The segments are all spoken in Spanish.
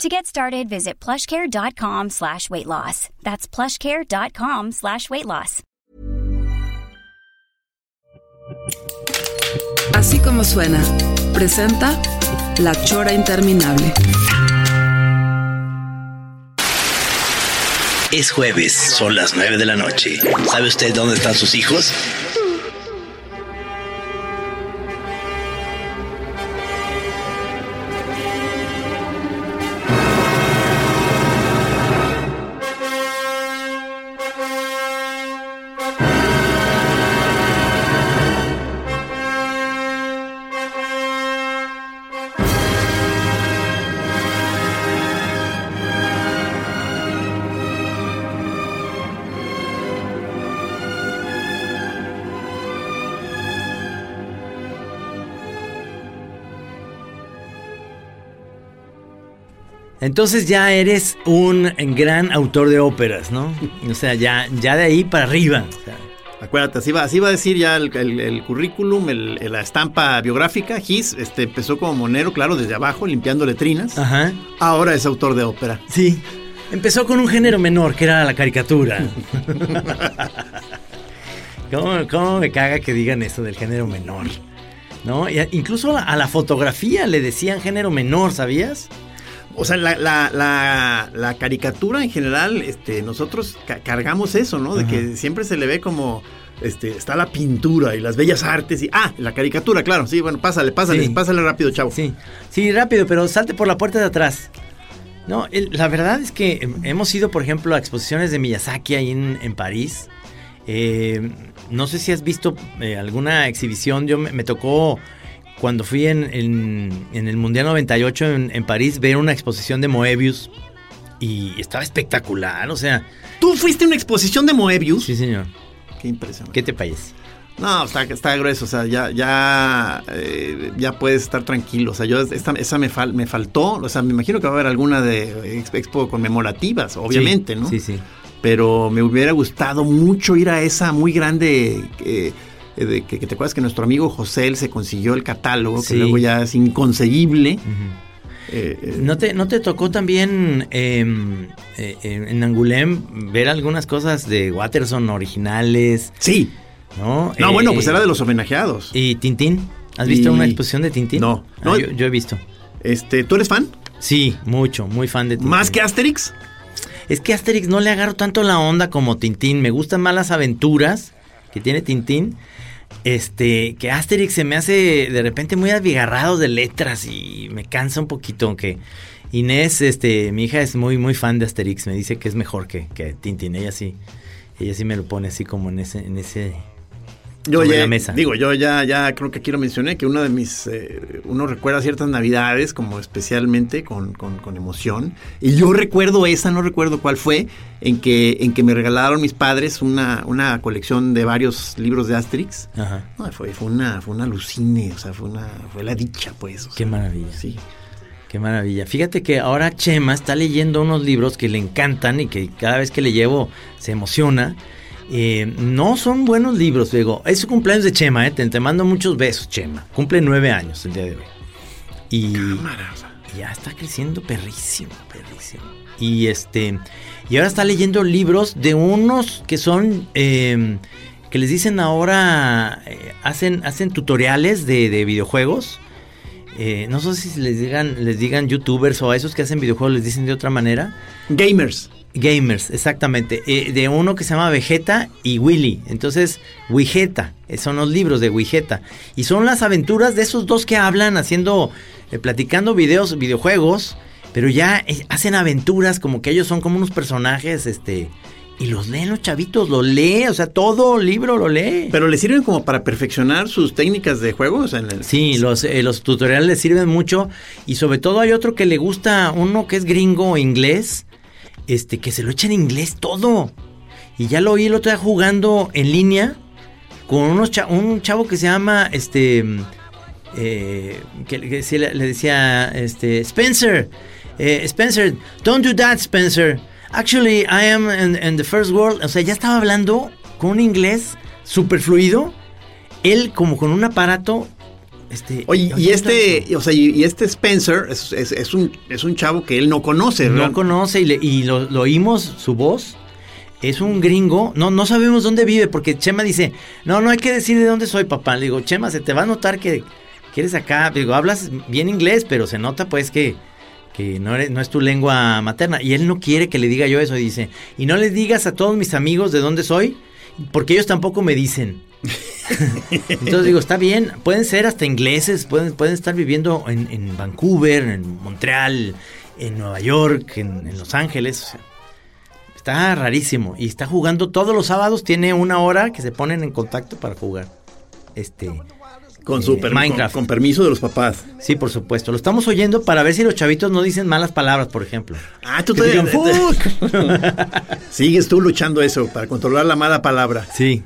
To get started, visit plushcare.com slash weight loss. That's plushcare.com slash weight loss. Así como suena, presenta La Chora Interminable. Es jueves, son las 9 de la noche. ¿Sabe usted dónde están sus hijos? Entonces ya eres un gran autor de óperas, ¿no? O sea, ya, ya de ahí para arriba. Acuérdate, así va, así va a decir ya el, currículum, la estampa biográfica. Gis este, empezó como monero, claro, desde abajo, limpiando letrinas. Ajá. Ahora es autor de ópera. Sí. Empezó con un género menor, que era la caricatura. ¿Cómo, me caga que digan eso del género menor? ¿No? incluso a la fotografía le decían género menor, ¿sabías? O sea, la, la, la, caricatura en general, este, nosotros cargamos eso, ¿no? De que siempre se le ve como, este, está la pintura y las bellas artes y, ah, la caricatura, claro, sí, bueno, pásale, pásale, pásale rápido, chavo. Sí, sí, rápido, pero salte por la puerta de atrás. No, la verdad es que hemos ido, por ejemplo, a exposiciones de Miyazaki ahí en, París. Eh, no sé si has visto eh, alguna exhibición, yo me tocó cuando fui en, el Mundial 98 en, París, ver una exposición de Moebius y estaba espectacular, o sea... ¿Tú fuiste a una exposición de Moebius? Sí, señor. Qué impresionante. ¿Qué te parece? No, está, está grueso, o sea, ya, ya, eh, ya puedes estar tranquilo. O sea, yo esa me, me faltó, o sea, me imagino que va a haber alguna de expo conmemorativas, obviamente, ¿no? Sí, sí. Pero me hubiera gustado mucho ir a esa muy grande eh, eh, que, te acuerdas que nuestro amigo José él se consiguió el catálogo, que luego ya es inconseguible. Eh, eh, ¿No, te, ¿No te tocó también em, en Angulem ver algunas cosas de Watterson originales? Sí. ¿No? No, bueno, pues era de los homenajeados. ¿Y Tintín? ¿Has visto una exposición de Tintín? No. Ah, no yo, he visto. Este, ¿Tú eres fan? Sí, mucho, muy fan de Tintín. ¿Más que Asterix? Es que Asterix no le agarro tanto la onda como Tintín. Me gustan más las aventuras que tiene Tintín. Este, que Asterix se me hace de repente muy abigarrado de letras y me cansa un poquito, aunque Inés, este, mi hija es muy, muy fan de Asterix, me dice que es mejor que, que Tintín, ella sí, ella sí me lo pone así como en ese, en ese, yo ya, Digo, yo ya, ya creo que aquí lo mencioné, que uno de mis, eh, uno recuerda ciertas navidades como especialmente con, con, emoción. Y yo recuerdo esa, no recuerdo cuál fue, en que, en que me regalaron mis padres una, una colección de varios libros de Asterix. Ajá. fue, fue una, fue una alucine, o sea, fue una, fue la dicha, pues. Qué maravilla. Sí. Qué maravilla. Fíjate que ahora Chema está leyendo unos libros que le encantan y que cada vez que le llevo se emociona. Eh, no son buenos libros, digo. Es su cumpleaños de Chema, ¿eh? Te, mando muchos besos, Chema. Cumple nueve años el día de hoy. Y, ya está creciendo perrísimo, perrísimo. Y este. Y ahora está leyendo libros de unos que son. Em, que les dicen ahora. Eh, hacen, hacen tutoriales de, de videojuegos. Eh, no sé si les digan, les digan youtubers o a esos que hacen videojuegos les dicen de otra manera. Gamers. Gamers, exactamente. Eh, de uno que se llama Vegeta y Willy. Entonces, Wigeta, eh, son los libros de Wigeta. Y son las aventuras de esos dos que hablan haciendo, eh, platicando videos, videojuegos. Pero ya hacen aventuras como que ellos son como unos personajes, este... Y los leen los chavitos, lo lee, o sea, todo libro lo lee. Pero le sirven como para perfeccionar sus técnicas de juego. Sí, los, los tutoriales le sirven mucho. Y sobre todo hay otro que le gusta, uno que es gringo inglés, este, que se lo echa en inglés todo. Y ya lo oí el otro día jugando en línea con unos un chavo que se llama este eh, que, le, decía este Spencer. Eh, Spencer don't do that Spencer. Actually I am in, the first world. O sea ya estaba hablando con un inglés super fluido él como con un aparato este, Oye, y este, o sea, y, este Spencer es, es, un, es un chavo que él no conoce, No conoce y, y lo, lo, oímos su voz es un gringo, no, no sabemos dónde vive, porque Chema dice, no, no hay que decir de dónde soy, papá. Le digo, Chema, se te va a notar que, eres acá, digo, hablas bien inglés, pero se nota pues que, que no, eres, no es tu lengua materna. Y él no quiere que le diga yo eso, dice, y no le digas a todos mis amigos de dónde soy, porque ellos tampoco me dicen. Entonces digo, está bien, pueden ser hasta ingleses, pueden, pueden estar viviendo en, Vancouver, en Montreal, en Nueva York, en, en Los Ángeles. O sea, Está rarísimo. Y está jugando todos los sábados. Tiene una hora que se ponen en contacto para jugar. Este. Con su eh, Minecraft. Con, permiso de los papás. Sí, por supuesto. Lo estamos oyendo para ver si los chavitos no dicen malas palabras, por ejemplo. Ah, tú te digan Sigues tú luchando eso, para controlar la mala palabra. Sí.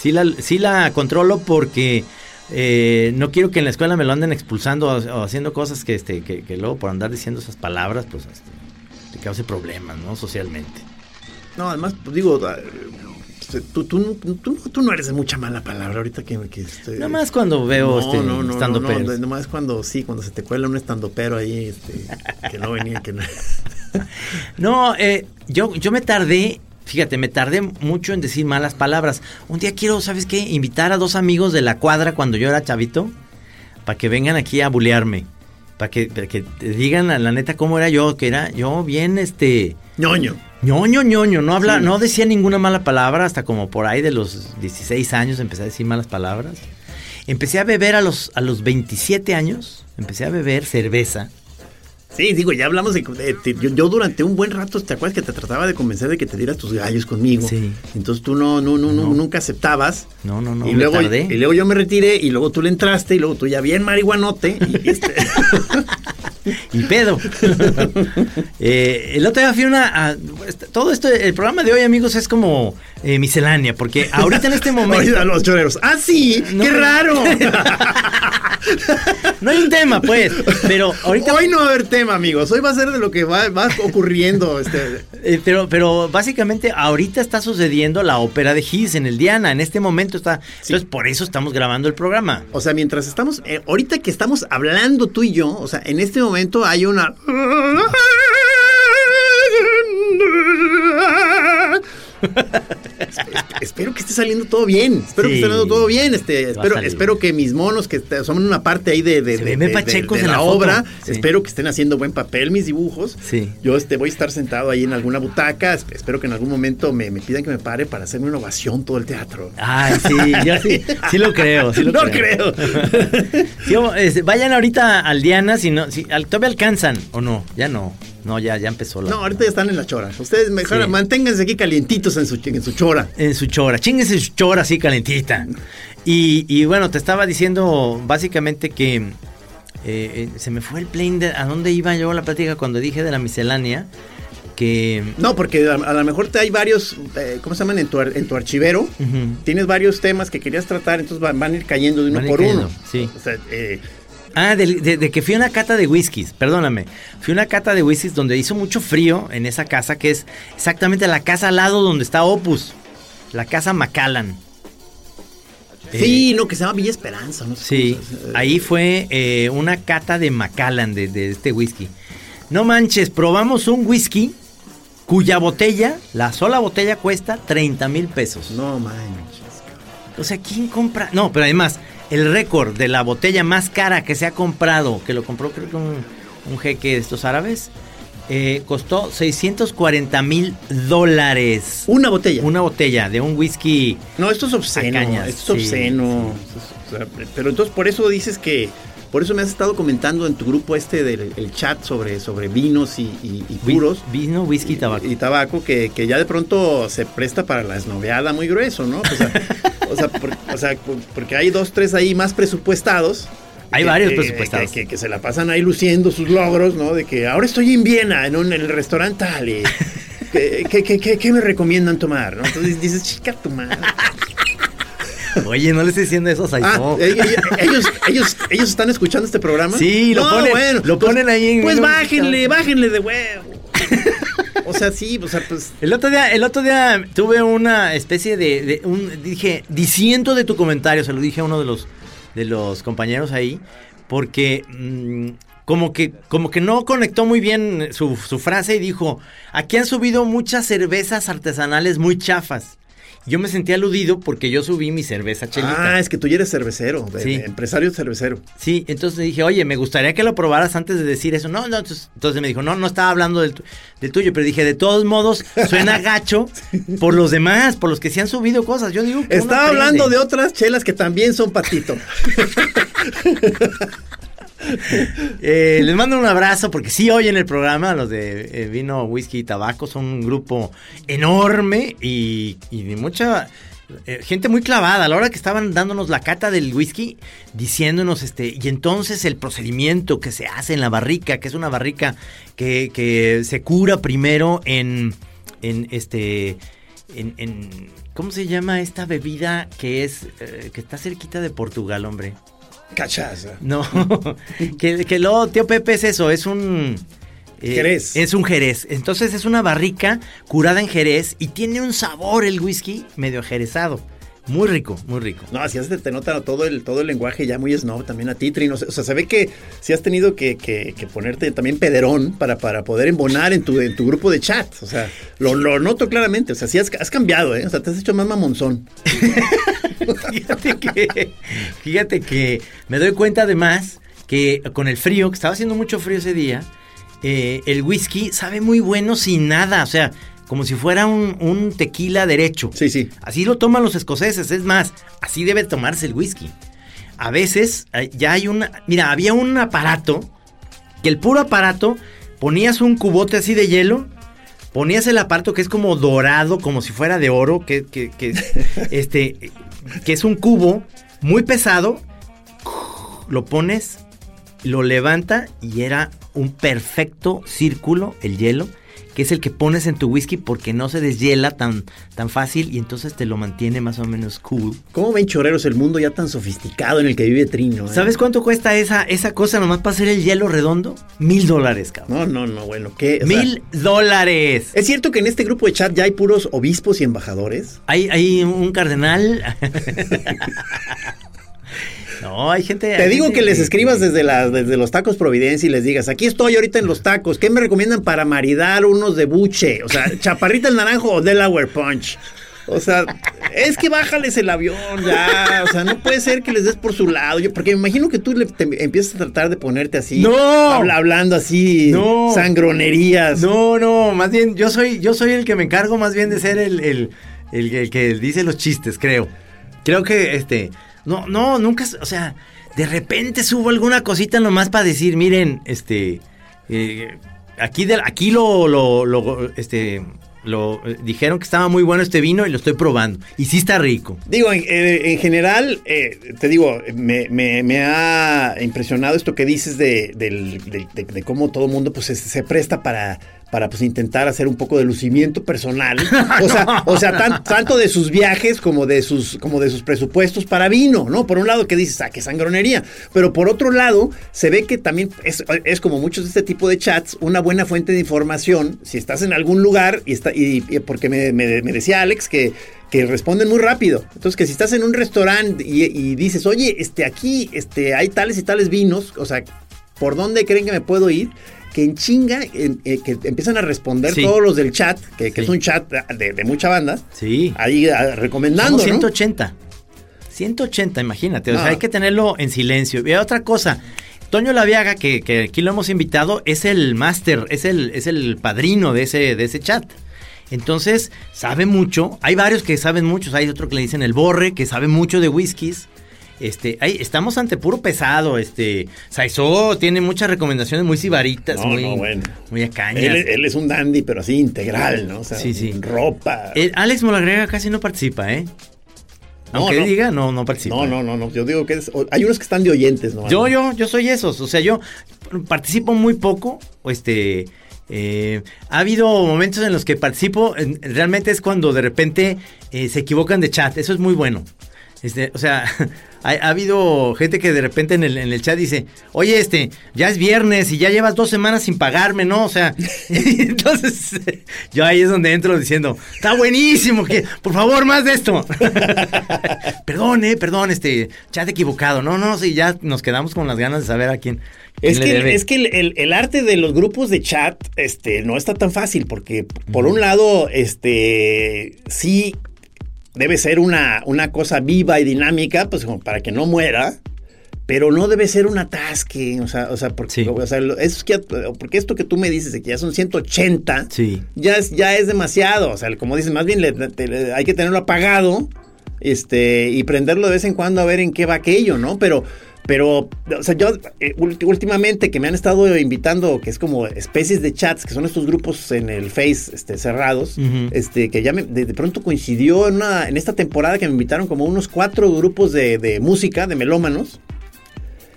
Sí la, sí la controlo porque eh, no quiero que en la escuela me lo anden expulsando o, haciendo cosas que, este, que, luego por andar diciendo esas palabras, pues este, te cause problemas, ¿no? Socialmente. No, además, pues digo, ah, tú, tú, tú, tú, no eres de mucha mala palabra ahorita que... que este, Nada más cuando veo no, este, no, no, estando no, no, más cuando, sí, cuando se te cuela un estando pero ahí, este, que no venía, que no... no, eh, yo, yo me tardé Fíjate, me tardé mucho en decir malas palabras. Un día quiero, ¿sabes qué? Invitar a dos amigos de la cuadra cuando yo era chavito para que vengan aquí a bulearme. Para que, para que te digan a la neta cómo era yo, que era yo bien, este... ñoño ñoño, ñoño, no habla, no decía ninguna mala palabra hasta como por ahí de los 16 años empecé a decir malas palabras. Empecé a beber a los, a los 27 años, empecé a beber cerveza. Sí, digo, ya hablamos de... yo, durante un buen rato, ¿te acuerdas que te trataba de convencer de que te dieras tus gallos conmigo? Sí. Entonces tú no, no, no, nunca aceptabas. No, no, no, y luego, Y luego yo me retiré y luego tú le entraste y luego tú ya bien marihuanote. Y este... y pedo. eh, el otro día fui una. todo esto, el programa de hoy, amigos, es como eh, miscelánea, porque ahorita en este momento. los choreros. ¡Ah, sí! ¡Qué raro! no hay un tema, pues. Pero ahorita. Hoy no va a haber tema, amigos. Hoy va a ser de lo que va, ocurriendo. Este. Eh, pero, pero básicamente, ahorita está sucediendo la ópera de Gis en el Diana. En este momento está. Entonces, por eso estamos grabando el programa. O sea, mientras estamos. Eh, ahorita que estamos hablando tú y yo, o sea, en este momento hay una. espero que esté saliendo todo bien. Espero que esté saliendo todo bien. Este, espero, espero que mis monos, que son una parte ahí de, de, la, obra, espero que estén haciendo buen papel mis dibujos. Sí. Yo este, voy a estar sentado ahí en alguna butaca. Espero que en algún momento me, pidan que me pare para hacerme una ovación todo el teatro. Ay, sí, yo sí, sí lo creo. no creo. Este, vayan ahorita al Diana, si no, si, todavía alcanzan o no, ya no. No, ya, ya empezó la. No, ahorita ya están en la chora. Ustedes mejor manténganse aquí calientitos en su, en su chora. En su chora. Chinguense su chora así calentita. Y, y bueno, te estaba diciendo básicamente que eh, eh, se me fue el plane de a dónde iba yo la plática cuando dije de la miscelánea. Que... No, porque a, lo mejor te hay varios, eh, ¿cómo se llaman? En tu, en tu archivero. Tienes varios temas que querías tratar, entonces van, a ir cayendo de uno por uno. Sí. O sea, eh, Ah, de, que fui a una cata de whiskies, perdóname. Fui a una cata de whiskies donde hizo mucho frío en esa casa, que es exactamente la casa al lado donde está Opus, la casa Macallan. Sí, no, que se llama Villa Esperanza. No sí, ahí fue eh, una cata de Macallan, de, este whisky. No manches, probamos un whisky cuya botella, la sola botella cuesta 30 mil pesos. No manches. O sea, ¿quién compra? No, pero además, el récord de la botella más cara que se ha comprado, que lo compró creo que un, jeque de estos árabes, eh, costó 640 mil dólares. Una botella. Una botella de un whisky. No, esto es obsceno. esto es obsceno. pero entonces por eso dices que. Por eso me has estado comentando en tu grupo este del chat sobre, sobre vinos y, puros. Vino, whisky y tabaco. Y, tabaco, que, que, ya de pronto se presta para la esnoveada muy grueso, ¿no? O sea, O sea, o sea, porque hay dos, tres ahí más presupuestados. Hay varios presupuestados. Que, se la pasan ahí luciendo sus logros, ¿no? De que ahora estoy en Viena, en, un, en el restaurante tal. ¿qué, me recomiendan tomar? ¿no? Entonces dices, chica tu madre. Oye, no le estoy diciendo eso a ah, eh, eh, ellos, ellos, ellos están escuchando este programa. Sí, lo ponen, lo pues, ponen ahí en Pues bájenle, bájenle de huevo. O sea, sí, o sea, pues. El otro día, el otro día tuve una especie de, un, dije, diciendo de tu comentario, se lo dije a uno de los de los compañeros ahí, porque mm, como que, como que no conectó muy bien su, su frase y dijo, aquí han subido muchas cervezas artesanales muy chafas. Yo me sentí aludido porque yo subí mi cerveza chelita. Ah, es que tú ya eres cervecero, empresario cervecero. Sí, entonces dije, oye, me gustaría que lo probaras antes de decir eso. No, no, entonces, me dijo, no, no estaba hablando del, tuyo, pero dije, de todos modos, suena gacho por los demás, por los que se han subido cosas. Yo digo, estaba hablando de otras chelas que también son patito. Eh, les mando un abrazo porque sí en el programa, los de eh, Vino, Whisky y Tabaco, son un grupo enorme y, de mucha eh, gente muy clavada. A la hora que estaban dándonos la cata del whisky, diciéndonos este, y entonces el procedimiento que se hace en la barrica, que es una barrica que, se cura primero en, en este, en, ¿cómo se llama esta bebida que es, que está cerquita de Portugal, hombre? Cachaza. No, que, que luego, tío Pepe, es eso, es un... Eh, jerez. Es un jerez. Entonces es una barrica curada en jerez y tiene un sabor el whisky medio jerezado. Muy rico, muy rico. No, así te nota todo el, todo el lenguaje ya muy snob también a ti, Trino. O sea, se ve que si has tenido que, que, ponerte también pederón para, para poder embonar en tu, en tu grupo de chat. O sea, lo, lo noto claramente. O sea, sí has, has cambiado, ¿eh? O sea, te has hecho más mamonzón. fíjate que, fíjate que me doy cuenta además que con el frío, que estaba haciendo mucho frío ese día, eh, el whisky sabe muy bueno sin nada, o sea, como si fuera un, tequila derecho. Sí, sí. Así lo toman los escoceses, es más, así debe tomarse el whisky. A veces eh, ya hay una, mira, había un aparato, que el puro aparato, ponías un cubote así de hielo, ponías el aparato que es como dorado, como si fuera de oro, que, que, que este, que es un cubo muy pesado, lo pones, lo levanta y era un perfecto círculo el hielo que es el que pones en tu whisky porque no se deshiela tan, tan fácil y entonces te lo mantiene más o menos cool. ¿Cómo ven choreros el mundo ya tan sofisticado en el que vive Trino? Eh? ¿Sabes cuánto cuesta esa, esa cosa nomás para hacer el hielo redondo? Mil dólares, cabrón. No, no, no, bueno, ¿qué? Mil dólares. ¿Es cierto que en este grupo de chat ya hay puros obispos y embajadores? Hay, hay un cardenal. No, hay gente. Te digo que les escribas desde, desde los tacos Providencia y les digas: aquí estoy ahorita en los tacos. ¿Qué me recomiendan para maridar unos de buche? O sea, chaparrita el naranjo o Delaware Punch. O sea, es que bájales el avión ya. O sea, no puede ser que les des por su lado. Yo, porque me imagino que tú le, empiezas a tratar de ponerte así. No. hablando así. No. Sangronerías. No, no. Más bien, yo soy, yo soy el que me encargo más bien de ser el, el, el que dice los chistes, creo. Creo que este. No, no, nunca, o sea, de repente subo alguna cosita nomás para decir, miren, este, eh, aquí, de, aquí lo, lo, este, lo eh, dijeron que estaba muy bueno este vino y lo estoy probando. Y sí está rico. Digo, en, eh, general, te digo, me, me, ha impresionado esto que dices de, de, cómo todo el mundo pues, se presta para para pues intentar hacer un poco de lucimiento personal. O sea, o sea tanto de sus viajes como de sus, como de sus presupuestos para vino, ¿no? Por un lado que dices, ah, qué sangronería. Pero por otro lado, se ve que también es, es, como muchos de este tipo de chats, una buena fuente de información. Si estás en algún lugar, y está, y, porque me, decía Alex que que responden muy rápido. Entonces, que si estás en un restaurante y, y, dices, oye, este, aquí este, hay tales y tales vinos, o sea, ¿por dónde creen que me puedo ir? Que en chinga, eh, que empiezan a responder todos los del chat, que, es un chat de, mucha banda. Sí. Ahí ah, recomendando. 180. 180, imagínate. O sea, hay que tenerlo en silencio. Y otra cosa. Toño Laviaga, que, que aquí lo hemos invitado, es el máster, es el, es el padrino de ese, de ese chat. Entonces, sabe mucho. Hay varios que saben mucho. Hay otro que le dicen el borre, que sabe mucho de whiskies. Este, ahí estamos ante puro pesado, este, Saizó tiene muchas recomendaciones muy sibaritas, muy, no, bueno. muy Él, es un dandy, pero así integral, ¿no? O sea, sí, sí. ropa. Alex Molagrega casi no participa, ¿eh? Aunque diga, no, no participa. No, no, no, no. Yo digo que es, hay unos que están de oyentes, ¿no? Yo, yo, yo soy esos. O sea, yo participo muy poco, este, Eh, ha habido momentos en los que participo, realmente es cuando de repente eh, se equivocan de chat, eso es muy bueno. Este, o sea, ha, habido gente que de repente en el, en el, chat dice, oye, este, ya es viernes y ya llevas dos semanas sin pagarme, ¿no? O sea, entonces yo ahí es donde entro diciendo, está buenísimo, que por favor, más de esto. perdón, eh, perdón, este, chat equivocado. No, no, sí, ya nos quedamos con las ganas de saber a quién. Es que, es que el, el, arte de los grupos de chat este, no está tan fácil, porque por un lado, este, sí debe ser una, una cosa viva y dinámica, pues como para que no muera, pero no debe ser un atasque, o sea, o sea, porque, o sea, es que, porque esto que tú me dices de que ya son 180, sí. ya, es, ya es demasiado, o sea, como dices, más bien hay que tenerlo apagado este, y prenderlo de vez en cuando a ver en qué va aquello, ¿no? Pero pero, o sea, yo eh, últimamente que me han estado invitando, que es como especies de chats, que son estos grupos en el Face este, cerrados, este, que ya de, pronto coincidió en, una, en esta temporada que me invitaron como unos cuatro grupos de, música, de melómanos.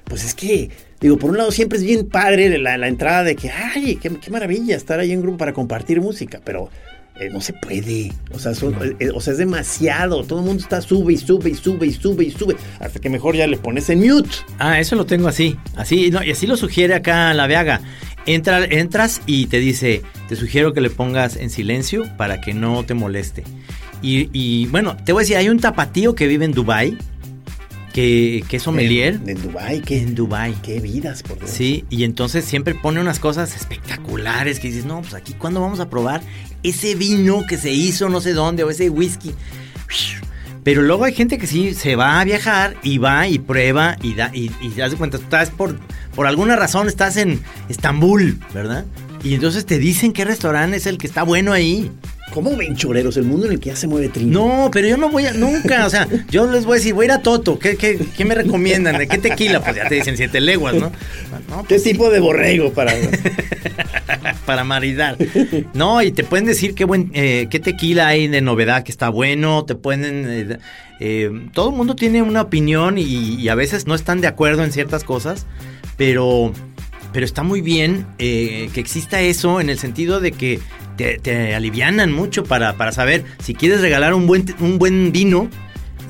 Pues es que, digo, por un lado siempre es bien padre la, la entrada de que, ay, qué, qué maravilla estar ahí en grupo para compartir música, pero eh, no se puede. O sea, eh, o sea, es demasiado. Todo el mundo está sube y sube y sube y sube y sube. Hasta que mejor ya le pones en mute. Ah, eso lo tengo así. Así, no, y así lo sugiere acá la Veaga. Entra, entras y te dice, te sugiero que le pongas en silencio para que no te moleste. Y, y bueno, te voy a decir, hay un tapatío que vive en Dubai que, que es sommelier. En, en Dubai, qué, en Dubai. Qué vidas, por Dios. Sí, y entonces siempre pone unas cosas espectaculares que dices, no, pues aquí cuándo vamos a probar ese vino que se hizo no sé dónde o ese whisky. Pero luego hay gente que sí se va a viajar y va y prueba y da y, y das cuenta, estás por, por alguna razón estás en Estambul, ¿verdad? Y entonces te dicen qué restaurante es el que está bueno ahí. ¿Cómo ven choreros? El mundo en el que ya se mueve trino. No, pero yo no voy a, nunca, o sea, yo les voy a decir, voy a ir a Toto, ¿qué, qué, qué me recomiendan? ¿De qué tequila? Pues ya te dicen siete leguas, ¿no? ¿Qué pues tipo de borrego para...? para maridar. No, y te pueden decir qué buen, eh, qué tequila hay de novedad que está bueno, te pueden... Eh, eh, todo el mundo tiene una opinión y, a veces no están de acuerdo en ciertas cosas, pero pero está muy bien que exista eso en el sentido de que te, alivianan mucho para, para, saber si quieres regalar un buen, un buen vino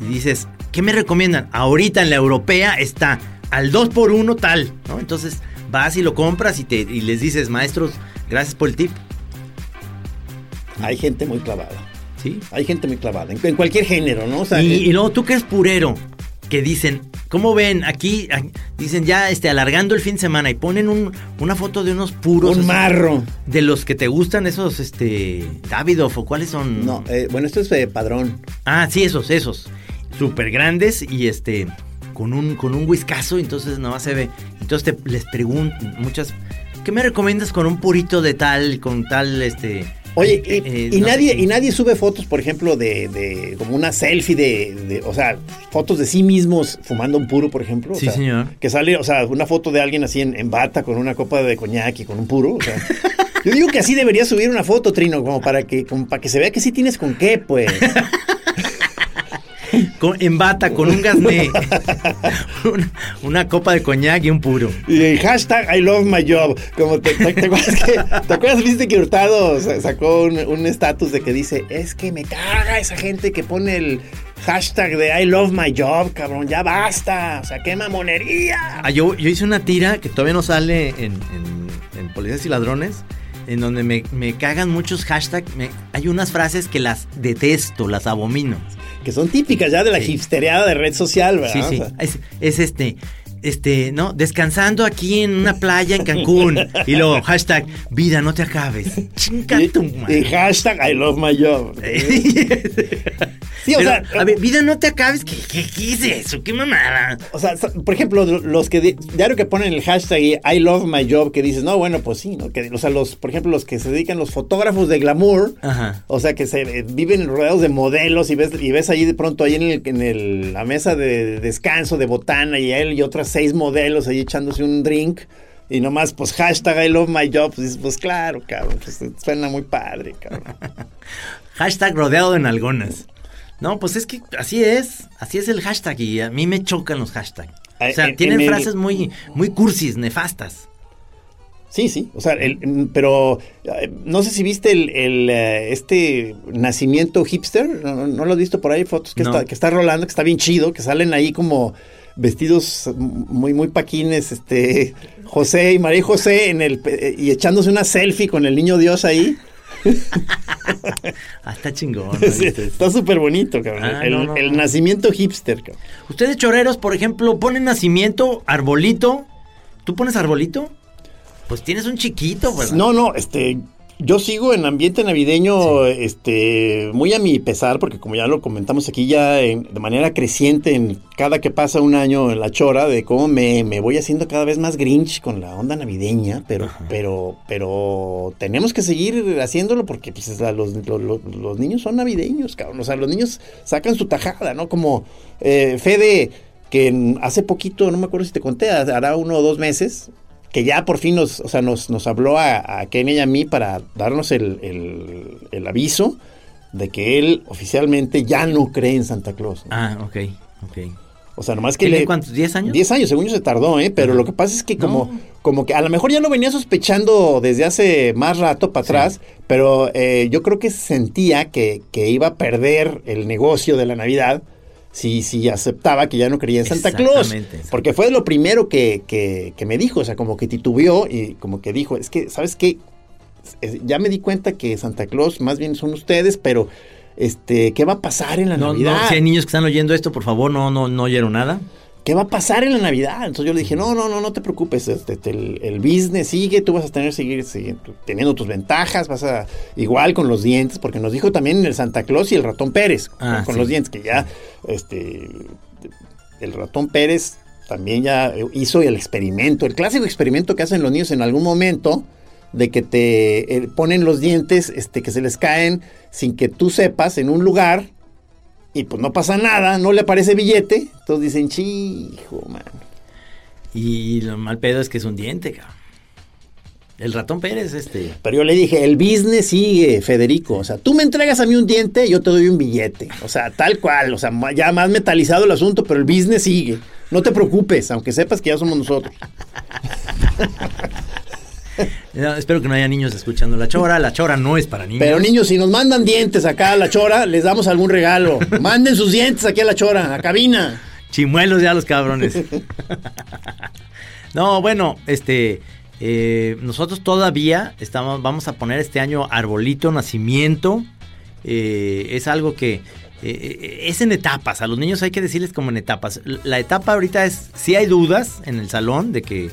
y dices, ¿qué me recomiendan? Ahorita en la europea está al 2 por 1 tal, ¿no? Entonces vas y lo compras y, te, y les dices, maestros, gracias por el tip. Hay gente muy clavada. Sí. Hay gente muy clavada, en, cualquier género, ¿no? y, y luego tú que eres purero, que dicen, ¿cómo ven? Aquí, dicen ya este, alargando el fin de semana y ponen un, una foto de unos puros. Un marro. De los que te gustan, esos, este, Davidoff o cuáles son. No, eh, bueno, esto es de padrón. Ah, sí, esos, esos. Súper grandes y este, con un, con un whiskazo, entonces no se ve. Entonces te, les pregunto, muchas, ¿qué me recomiendas con un purito de tal, con tal, este Oye, y, eh, nadie, y nadie sube fotos, por ejemplo, de, de como una selfie de, o sea, fotos de sí mismos fumando un puro, por ejemplo. sí, señor. Que sale, o sea, una foto de alguien así en, bata con una copa de coñac y con un puro. O sea, yo digo que así debería subir una foto, Trino, como para que, como para que se vea que sí tienes con qué, pues. En bata, con un gasné, una, copa de coñac y un puro. Y hashtag I love my job. Como te, acuerdas, viste que Hurtado sacó un estatus de que dice, es que me caga esa gente que pone el hashtag de I love my job, cabrón, ya basta, o sea, qué mamonería. Ah, yo, hice una tira que todavía no sale en, Policías y Ladrones, en donde me, cagan muchos hashtags, hay unas frases que las detesto, las abomino que son típicas ya de la hipstereada de red social, ¿verdad? Sí, sí. es, este, este, ¿no? Descansando aquí en una playa en Cancún. y luego, hashtag, vida, no te acabes. Chinga tu Y hashtag, I love my job. sí, o sea. A ver, vida, no te acabes. ¿Qué, qué, es eso? ¿Qué mamada? O sea, por ejemplo, los que diario que ponen el hashtag I love my job, que dices, no, bueno, pues sí, ¿no? Que, o sea, los, por ejemplo, los que se dedican, los fotógrafos de glamour, Ajá. o sea, que se eh, viven rodeados de modelos y ves, y ves ahí de pronto ahí en, el, en el, la mesa de descanso de botana y él y otras seis modelos ahí echándose un drink. Y nomás, pues, hashtag I love my job. Pues, pues claro, cabrón. Pues, suena muy padre, cabrón. hashtag rodeado de nalgonas. No, pues es que así es. Así es el hashtag. Y a mí me chocan los hashtags. O sea, tienen frases muy, muy cursis, nefastas. Sí, sí. O sea, el, pero eh, no sé si viste el, el eh, este nacimiento hipster. ¿No, lo has visto por ahí? Fotos que, está, que está rolando, que está bien chido, que salen ahí como vestidos muy, muy paquines, este, José y María José en el, y echándose una selfie con el niño Dios ahí. ah, está chingón. está súper bonito, cabrón. Ah, el, el, nacimiento hipster, cabrón. Ustedes choreros, por ejemplo, ponen nacimiento, arbolito. ¿Tú pones arbolito? Pues tienes un chiquito, ¿verdad? No, no, este, yo sigo en ambiente navideño, este, muy a mi pesar, porque como ya lo comentamos aquí ya de manera creciente en cada que pasa un año en la chora, de cómo me, voy haciendo cada vez más grinch con la onda navideña, pero, pero, pero tenemos que seguir haciéndolo porque pues, los, los, niños son navideños, cabrón. O sea, los niños sacan su tajada, ¿no? Como eh, Fede, que hace poquito, no me acuerdo si te conté, hará uno o dos meses, que ya por fin nos, o sea, nos, nos habló a, a Kenny y a mí para darnos el, el, aviso de que él oficialmente ya no cree en Santa Claus. Ah, ok, ok. O sea, nomás que le... ¿Cuántos? ¿10 años? 10 años, según yo se tardó, ¿eh? Pero lo que pasa es que como, como que a lo mejor ya lo venía sospechando desde hace más rato para atrás, pero eh, yo creo que sentía que, que iba a perder el negocio de la Navidad si, si aceptaba que ya no creía en Santa Claus. Porque fue lo primero que, que, me dijo, o sea, como que titubeó y como que dijo, es que, ¿sabes qué? Ya me di cuenta que Santa Claus más bien son ustedes, pero este, ¿qué va a pasar en la Navidad? No, si hay niños que están oyendo esto, por favor, no, no, no oyeron nada. ¿Qué va a pasar en la Navidad? Entonces yo le dije, no, no, no, no te preocupes, este, el, business sigue, tú vas a tener seguir, seguir, teniendo tus ventajas, vas a, igual con los dientes, porque nos dijo también el Santa Claus y el ratón Pérez, ah, con, los dientes, que ya, este, el ratón Pérez también ya hizo el experimento, el clásico experimento que hacen los niños en algún momento, de que te eh, ponen los dientes, este, que se les caen sin que tú sepas en un lugar y pues no pasa nada, no le aparece billete. Entonces dicen, chijo, man. Y lo mal pedo es que es un diente, cabrón. El ratón Pérez, este. Pero yo le dije, el business sigue, Federico. O sea, tú me entregas a mí un diente, yo te doy un billete. O sea, tal cual. O sea, ya más metalizado el asunto, pero el business sigue. No te preocupes, aunque sepas que ya somos nosotros. espero que no haya niños escuchando la chora. La chora no es para niños. Pero niños, si nos mandan dientes acá a la chora, les damos algún regalo. Manden sus dientes aquí a la chora, a cabina. Chimuelos ya los cabrones. no, bueno, este. Eh, nosotros todavía estamos, vamos a poner este año arbolito, nacimiento. Eh, es algo que eh, es en etapas. A los niños hay que decirles como en etapas. La etapa ahorita es, si hay dudas en el salón de que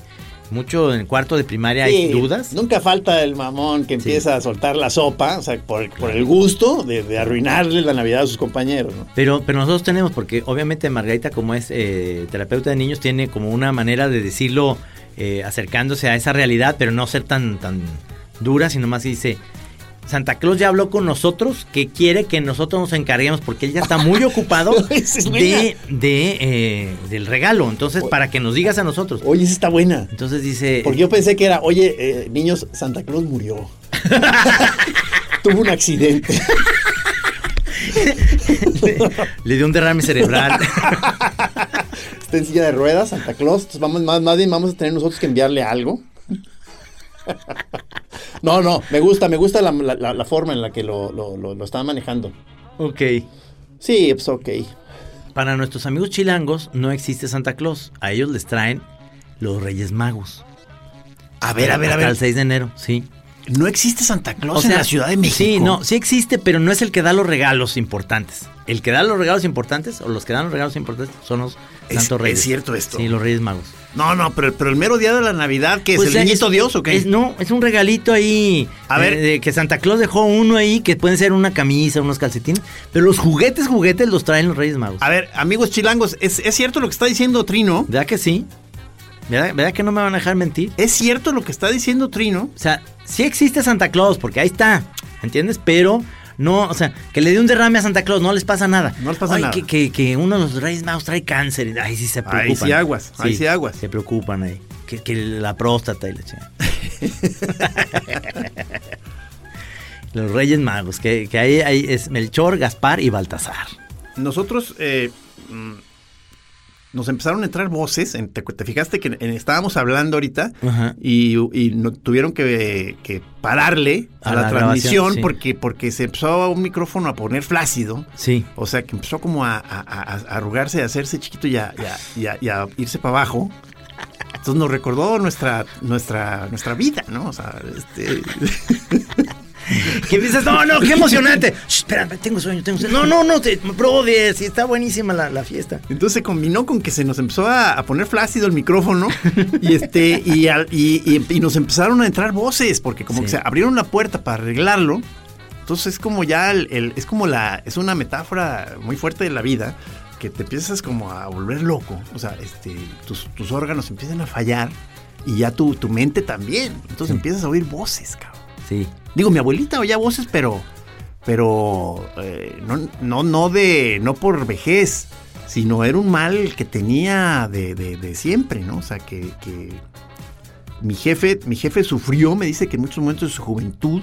mucho en cuarto de primaria hay dudas. Nunca falta el mamón que empieza a soltar la sopa, o sea, por, el gusto de, arruinarle la Navidad a sus compañeros. Pero, pero nosotros tenemos, porque obviamente Margarita, como es eh, terapeuta de niños, tiene como una manera de decirlo eh, acercándose a esa realidad, pero no ser tan, tan dura, sino más dice, Santa Claus ya habló con nosotros que quiere que nosotros nos encarguemos porque él ya está muy ocupado de, eh, del regalo. Entonces, para que nos digas a nosotros. Oye, esa está buena. Entonces dice. Porque yo pensé que era, oye, eh, niños, Santa Claus murió. Tuvo un accidente. le, dio un derrame cerebral. Está en silla de ruedas, Santa Claus. Entonces vamos, más, más bien vamos a tener nosotros que enviarle algo. No, no, me gusta, me gusta la, forma en la que lo, lo, están manejando. Ok. Sí, pues ok. Para nuestros amigos chilangos no existe Santa Claus. A ellos les traen los Reyes Magos. A ver, a ver, a ver. el 6 de enero, sí. No existe Santa Claus en la Ciudad de México. Sí, no, sí existe, pero no es el que da los regalos importantes. El que da los regalos importantes, o los que dan los regalos importantes, son los Reyes. Es cierto esto. Sí, los Reyes Magos. No, no, pero, pero el mero día de la Navidad, que es pues el niñito Dios o qué? no, es un regalito ahí. A ver. De, que Santa Claus dejó uno ahí, que pueden ser una camisa, unos calcetines. Pero los juguetes, juguetes los traen los Reyes Magos. A ver, amigos chilangos, ¿es, cierto lo que está diciendo Trino? ¿Verdad que sí? ¿Verdad, ¿Verdad, que no me van a dejar mentir? ¿Es cierto lo que está diciendo Trino? O sea, sí existe Santa Claus, porque ahí está, ¿entiendes? Pero no, o sea, que le dé un derrame a Santa Claus, no les pasa nada. No les pasa nada. Que, que, que, uno de los Reyes Magos trae cáncer. Ahí sí se preocupan. Ahí sí aguas, ahí sí aguas. Se preocupan ahí. Que, que la próstata y la chingada. los Reyes Magos, que, que ahí, ahí, es Melchor, Gaspar y Baltasar. Nosotros, eh, nos empezaron a entrar voces. te, fijaste que estábamos hablando ahorita y, no, tuvieron que, pararle a, la, transmisión porque, porque se empezó un micrófono a poner flácido. Sí. O sea, que empezó como a, arrugarse, a hacerse chiquito y a, irse para abajo. Entonces nos recordó nuestra, nuestra, nuestra vida, ¿no? O sea, este... que dices, no, no, qué emocionante. espérame, tengo sueño, tengo sueño. No, no, no, te, de sí, está buenísima la, fiesta. Entonces se combinó con que se nos empezó a, poner flácido el micrófono y este y, y, nos empezaron a entrar voces porque como que se abrieron la puerta para arreglarlo. Entonces es como ya el, es como la es una metáfora muy fuerte de la vida que te empiezas como a volver loco, o sea, este tus, tus órganos empiezan a fallar y ya tu, tu mente también. Entonces empiezas a oír voces, cabrón. Sí. Digo, mi abuelita oía voces, pero. Pero. Eh, no, no, no de. No por vejez. Sino era un mal que tenía de, de, siempre, ¿no? O sea, que, que. mi jefe, mi jefe sufrió, me dice que en muchos momentos de su juventud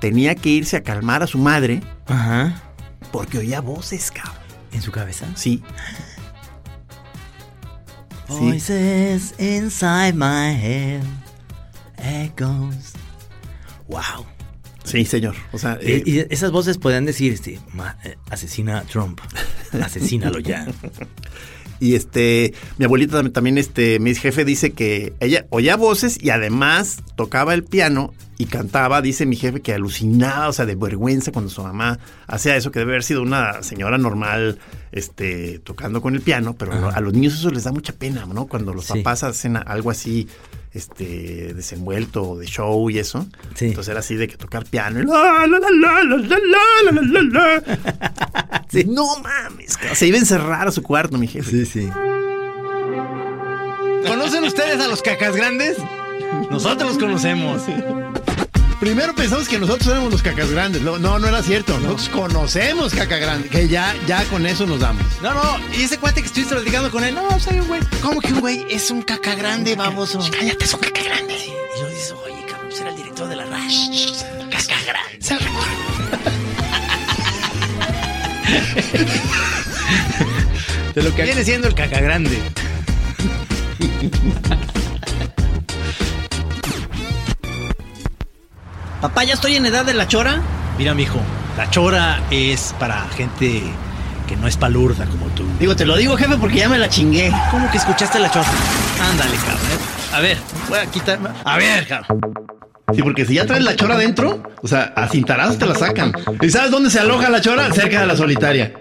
tenía que irse a calmar a su madre. Ajá. Porque oía voces, cabrón. ¿En su cabeza? Sí. Voices inside my head. Echoes. Wow. Sí, señor. O sea, eh, y, esas voces podían decir, este, eh, asesina a Trump, asesínalo ya. Y este, mi abuelita también, este, mi jefe dice que ella oía voces y además tocaba el piano y cantaba, dice mi jefe que alucinaba, o sea, de vergüenza cuando su mamá hacía eso, que debe haber sido una señora normal, este, tocando con el piano, pero a los niños eso les da mucha pena, ¿no? Cuando los papás hacen algo así, este desenvuelto de show y eso. Entonces era así de que tocar piano y No mames, se iba a encerrar a su cuarto, mi jefe. Sí, sí. ¿Conocen ustedes a los cacas grandes? Nosotros los conocemos. Primero pensamos que nosotros éramos los cacas grandes. No, no, era cierto. Nosotros conocemos caca grande. Que ya, ya con eso nos damos. No, no. Y ese cuate que estuviste platicando con él. No, soy un güey. ¿Cómo que un güey es un caca grande, baboso? Cállate, es un caca grande. Y yo dices, oye, cabrón, será el director de la RASH. Caca grande. de lo que viene siendo el caca grande. Papá, ya estoy en edad de la chora. Mira, mijo, la chora es para gente que no es palurda como tú. Digo, te lo digo, jefe, porque ya me la chingué. ¿Cómo que escuchaste la chora? Ándale, cabrón. A ver, voy a quitar. A ver, cabrón. Sí, porque si ya traes la chora dentro, o sea, a cintarazos te la sacan. ¿Y sabes dónde se aloja la chora? Cerca de la solitaria.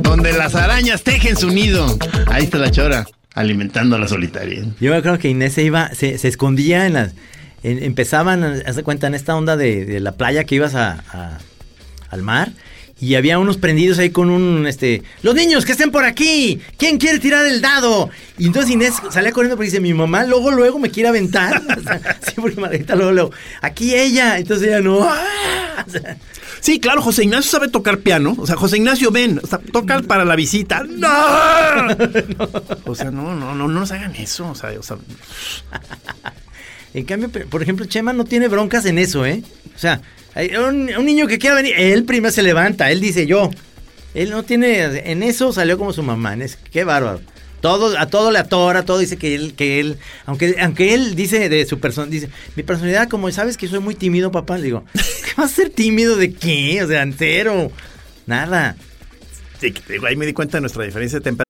Donde las arañas tejen su nido. Ahí está la chora, alimentando a la solitaria. Yo creo que Inés se iba, se, se escondía en las empezaban, hace cuenta, en esta onda de, la playa que ibas a, al mar. Y había unos prendidos ahí con un, este, los niños que estén por aquí, ¿quién quiere tirar el dado? Y entonces Inés salía corriendo porque dice, mi mamá luego, luego me quiere aventar. sí, porque Margarita luego, luego, aquí ella, entonces ella no. sí, claro, José Ignacio sabe tocar piano. O sea, José Ignacio, ven, o sea, toca para la visita. ¡No! O sea, no, no, no, no nos hagan eso. O sea, o sea. En cambio, por ejemplo, Chema no tiene broncas en eso, ¿eh? O sea, un, niño que quiera venir, él primero se levanta, él dice yo. Él no tiene, en eso salió como su mamá, es, qué bárbaro. Todo, a todo le atora, todo dice que él, que él, aunque, aunque él dice de su persona, dice, mi personalidad, como sabes que soy muy tímido, papá, le digo, ¿qué vas a ser tímido de qué? O sea, entero, nada. Sí, ahí me di cuenta de nuestra diferencia de temperatura.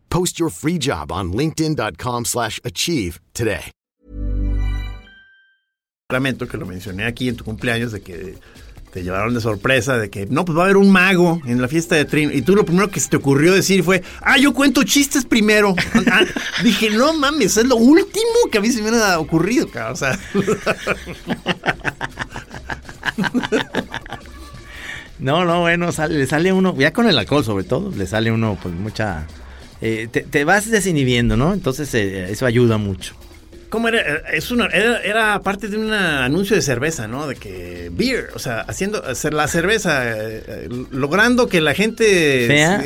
Post your free job on linkedin.com/achieve today. que lo mencioné aquí en tu cumpleaños de que te llevaron de sorpresa de que no, pues va a haber un mago en la fiesta de Trino. Y tú lo primero que se te ocurrió decir fue, ah, yo cuento chistes primero. Ah, dije, no mames, es lo último que a mí se me ha ocurrido, O sea. no, no, bueno, le sale uno, ya con el alcohol sobre todo, le sale uno pues mucha eh, te, vas desinhibiendo, ¿no? Entonces eh, eso ayuda mucho. ¿Cómo era? Es una, era, parte de un anuncio de cerveza, ¿no? De que beer, o sea, haciendo hacer la cerveza, eh, logrando que la gente ¿Fea?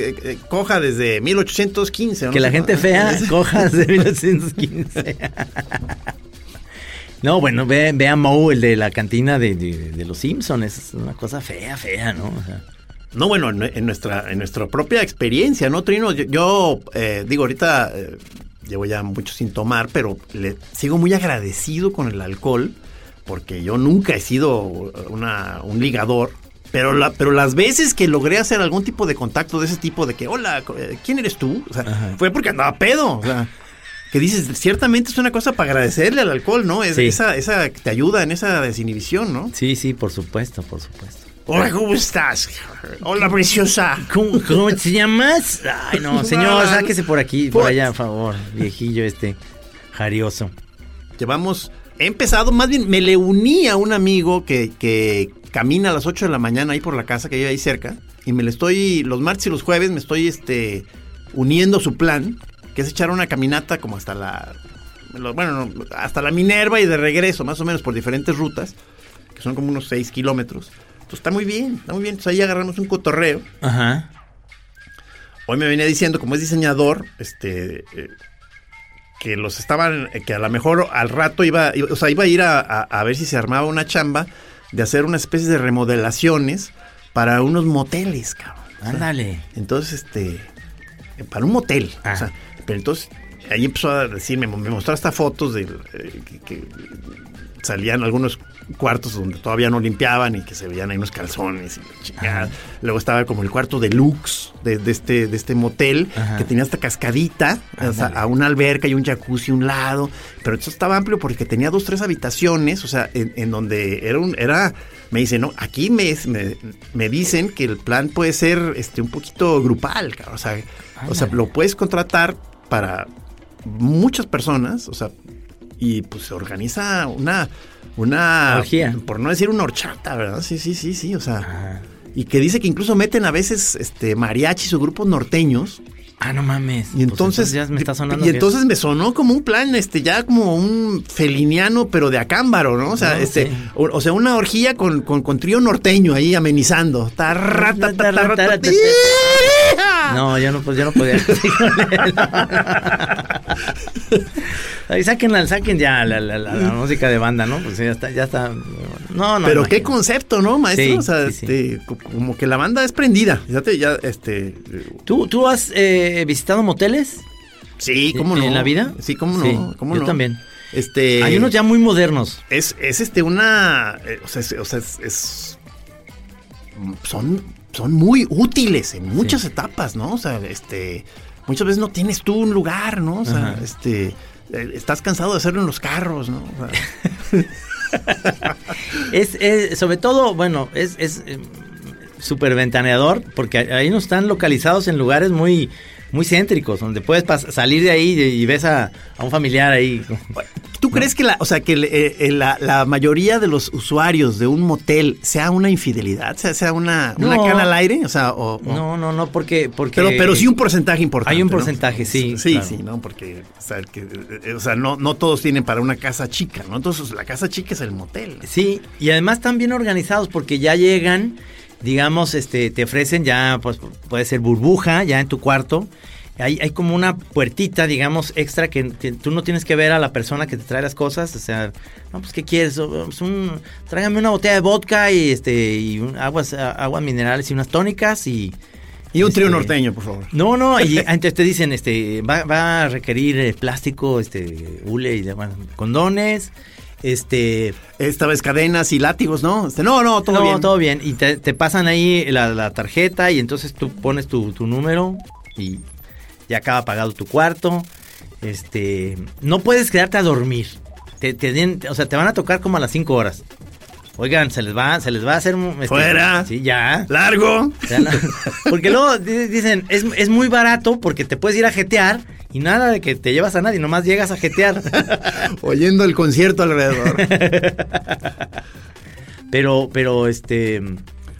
coja desde 1815. ¿no? Que la gente fea coja desde 1815. no, bueno, ve, ve, a Moe, el de la cantina de, los Simpsons, es una cosa fea, fea, ¿no? O sea, no, bueno, en nuestra, en nuestra propia experiencia, ¿no, Trino? Yo, eh, digo, ahorita eh, llevo ya mucho sin tomar, pero le sigo muy agradecido con el alcohol, porque yo nunca he sido una, un ligador. Pero, la, pero las veces que logré hacer algún tipo de contacto de ese tipo, de que, hola, eh, ¿quién eres tú? O sea, fue porque andaba pedo. O sea, que dices, ciertamente es una cosa para agradecerle al alcohol, ¿no? Es, esa, esa te ayuda en esa desinhibición, ¿no? Sí, sí, por supuesto, por supuesto. Hola, ¿cómo estás? Hola, preciosa. ¿Cómo, te llamas? Ay, no, señor, sáquese por aquí, por allá, por favor. Viejillo este, jarioso. Llevamos, he empezado, más bien me le uní a un amigo que, que camina a las 8 de la mañana ahí por la casa que vive ahí cerca. Y me le estoy, los martes y los jueves me estoy este, uniendo a su plan, que es echar una caminata como hasta la, bueno, hasta la Minerva y de regreso, más o menos por diferentes rutas, que son como unos 6 kilómetros. Pues está muy bien, está muy bien. Entonces ahí agarramos un cotorreo. Ajá. Hoy me venía diciendo, como es diseñador, este, eh, que los estaban, que a lo mejor al rato iba, o sea, iba a ir a, ver si se armaba una chamba de hacer una especie de remodelaciones para unos moteles, cabrón. Ándale. Entonces, este, para un motel. O ah. sea, pero entonces ahí empezó a decirme, me mostró hasta fotos de eh, que, salían algunos cuartos donde todavía no limpiaban y que se veían ahí unos calzones y Luego estaba como el cuarto deluxe de, de este, de este motel que tenía hasta cascadita, a una alberca y un jacuzzi a un lado. Pero eso estaba amplio porque tenía dos, tres habitaciones, o sea, en, donde era un, era, me dicen, no, aquí me, me, dicen que el plan puede ser este un poquito grupal, o sea, o sea, lo puedes contratar para muchas personas, o sea, y pues se organiza una una por no decir una horchata, ¿verdad? Sí, sí, sí, sí, o sea, y que dice que incluso meten a veces este mariachis o grupos norteños. Ah, no mames. Y entonces, ya me está sonando y entonces me sonó como un plan, este, ya como un feliniano, pero de acámbaro, ¿no? O sea, este, o, sea, una orgía con, con, con, trío norteño ahí amenizando. No, yo no, pues yo no podía. Ahí saquen, saquen ya la, la, la, música de banda, ¿no? Pues ya está, ya está. No, no. Pero qué concepto, ¿no, maestro? o sea, este, como que la banda es prendida. Fíjate, ya, este. ¿Tú, tú has eh, visitado moteles? Sí, ¿cómo no? ¿En la vida? Sí, ¿cómo no? ¿Cómo yo también. Este. Hay unos ya muy modernos. Es, es este, una. Eh, o sea, es, o sea, es, son, son muy útiles en muchas etapas, ¿no? O sea, este. Muchas veces no tienes tú un lugar, ¿no? O sea, este estás cansado de hacerlo en los carros, ¿no? es, sobre todo, bueno, es, es eh, súper ventaneador porque ahí no están localizados en lugares muy muy céntricos, donde puedes salir de ahí y ves a, un familiar ahí. ¿Tú crees que la, o sea, que eh, eh, la, mayoría de los usuarios de un motel sea una infidelidad, sea, sea una, una cana al aire? O sea, No, no, no, porque... porque pero, pero sí un porcentaje importante. Hay un porcentaje, sí. Sí, sí, ¿no? Porque, o sea, eh, o sea no, no todos tienen para una casa chica, ¿no? Entonces la casa chica es el motel. Sí, y además están bien organizados porque ya llegan digamos, este, te ofrecen ya, pues puede ser burbuja, ya en tu cuarto. Hay, hay como una puertita, digamos, extra que, tú no tienes que ver a la persona que te trae las cosas. O sea, no, pues, ¿qué quieres? Pues, un, tráigame una botella de vodka y, este, y aguas, aguas minerales y unas tónicas y... Y un trío este, norteño, por favor. No, no, y antes te dicen, este, va, va a requerir eh, plástico, este, hule y demás, condones, este. Esta vez cadenas y látigos, ¿no? Este, no, no, todo bien. No, todo bien. Y te, pasan ahí la, tarjeta y entonces tú pones tu, número y ya acaba pagado tu cuarto. Este. No puedes quedarte a dormir. Te, o sea, te van a tocar como a las 5 horas. Oigan, se les va, se les va a hacer este, fuera. Sí, ya. Largo. porque luego dicen, es, es muy barato porque te puedes ir a jetear y nada de que te llevas a nadie, nomás llegas a jetear. Oyendo el concierto alrededor. pero, pero este.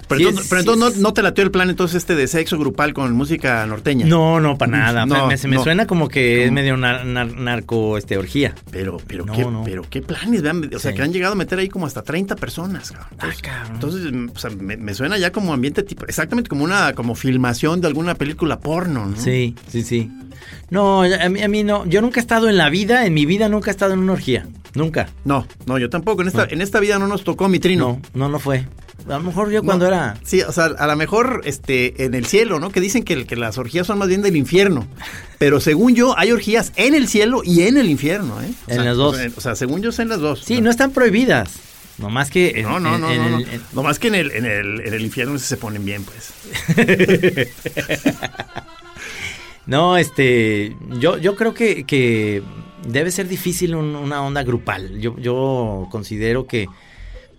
Pero, entonces, no, te latió el plan entonces este de sexo grupal con música norteña. No, no, para nada. No, me, suena como que es medio narco este, orgía. Pero, pero, qué, pero qué planes, vean. O sea, que han llegado a meter ahí como hasta 30 personas. Entonces, entonces me, suena ya como ambiente tipo, exactamente como una como filmación de alguna película porno, ¿no? Sí, sí, sí. No, a mí, a mí no. Yo nunca he estado en la vida, en mi vida nunca he estado en una orgía. Nunca. No, no, yo tampoco. En esta, en esta vida no nos tocó mi trino. No, no, no fue. A lo mejor yo cuando era. Sí, o sea, a lo mejor este, en el cielo, ¿no? Que dicen que, que las orgías son más bien del infierno. Pero según yo, hay orgías en el cielo y en el infierno, ¿eh? en las dos. O sea, según yo, son las dos. Sí, no están prohibidas. No más que. no, no, no, no, más que en el, en el, en el infierno se ponen bien, pues. no, este. Yo, yo creo que, que debe ser difícil una onda grupal. Yo, yo considero que.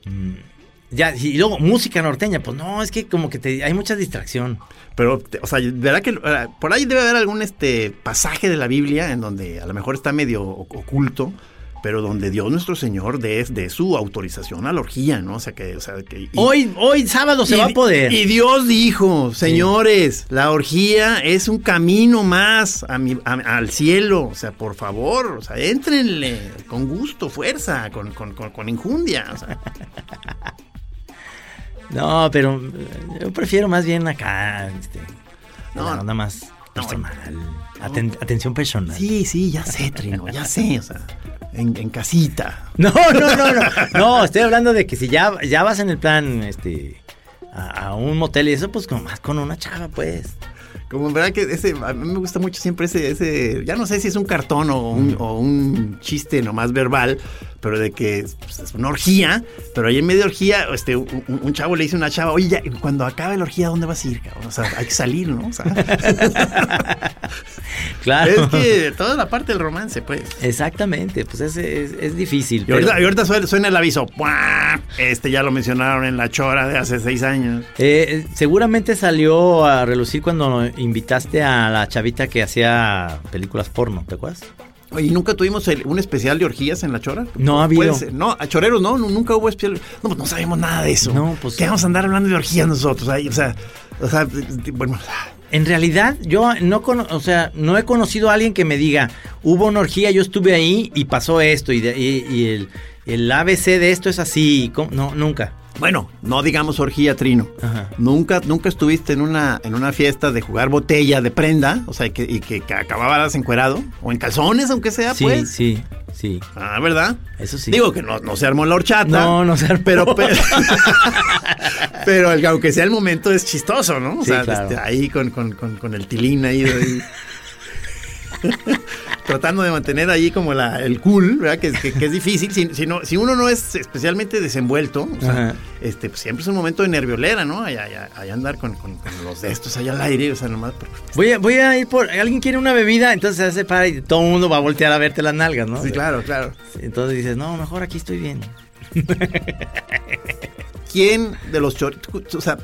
Mm, ya, y luego música norteña, pues no, es que como que te, hay mucha distracción. Pero, o sea, ¿verdad que por ahí debe haber algún este pasaje de la Biblia en donde a lo mejor está medio oculto? pero donde Dios nuestro Señor dé de su autorización a la orgía, ¿no? O sea que, o sea, que hoy, hoy sábado se va a poder. Y Dios dijo, señores, la orgía es un camino más a mi, al cielo, o sea, por favor, o sea, éntrenle con gusto, fuerza, con, con, con, injundia, o sea. No, pero yo prefiero más bien acá, este, no, nada más personal, atención personal. Sí, sí, ya sé, Trino, ya sé, o sea en, casita. No, no, no, no. No, estoy hablando de que si ya, ya vas en el plan, este, a, un motel y eso, pues con, más con una chava, pues. Como verdad que ese, a mí me gusta mucho siempre ese, ese, ya no sé si es un cartón o un, o un chiste nomás verbal, pero de que pues, es una orgía, pero ahí en medio de orgía, este, un, chavo le dice a una chava, oye, ya, cuando acabe la orgía, ¿dónde vas a ir? O sea, hay que salir, ¿no? O sea, claro. Es que toda la parte del romance, pues. Exactamente, pues es, es, difícil. Y ahorita, suena, el aviso, este ya lo mencionaron en la chora de hace seis años. Eh, seguramente salió a relucir cuando invitaste a la chavita que hacía películas porno, ¿te acuerdas? ¿Y nunca tuvimos un especial de orgías en la chora? No ha habido. No, a choreros no, nunca hubo especial. No, pues no sabemos nada de eso. No, pues. ¿Qué vamos a andar hablando de orgías nosotros? Ahí, o sea, o sea, bueno. En realidad, yo no, o sea, no he conocido a alguien que me diga, hubo una orgía, yo estuve ahí y pasó esto, y, y, el, el, ABC de esto es así. No, nunca. Bueno, no digamos orgía, Trino. Nunca, nunca estuviste en una, en una fiesta de jugar botella de prenda, o sea, que, y que, que acababas encuerado, o en calzones, aunque sea, pues. Sí, sí, Ah, ¿verdad? Eso sí. Digo que no, no se armó la horchata. No, no se armó. Pero, pero, aunque sea el momento, es chistoso, ¿no? O sea, este, ahí con, con, con, el tilín ahí. ahí. tratando de mantener ahí como la, el cool, ¿verdad? Que, es difícil. Si, si, uno no es especialmente desenvuelto, este, pues siempre es un momento de nerviolera, ¿no? Allá, andar con, los de estos allá al aire, o sea, nomás. Voy, a, voy a ir por. ¿Alguien quiere una bebida? Entonces se hace para y todo el mundo va a voltear a verte las nalgas, ¿no? Sí, claro, claro. Entonces dices, no, mejor aquí estoy bien. ¿Quién de los o sea,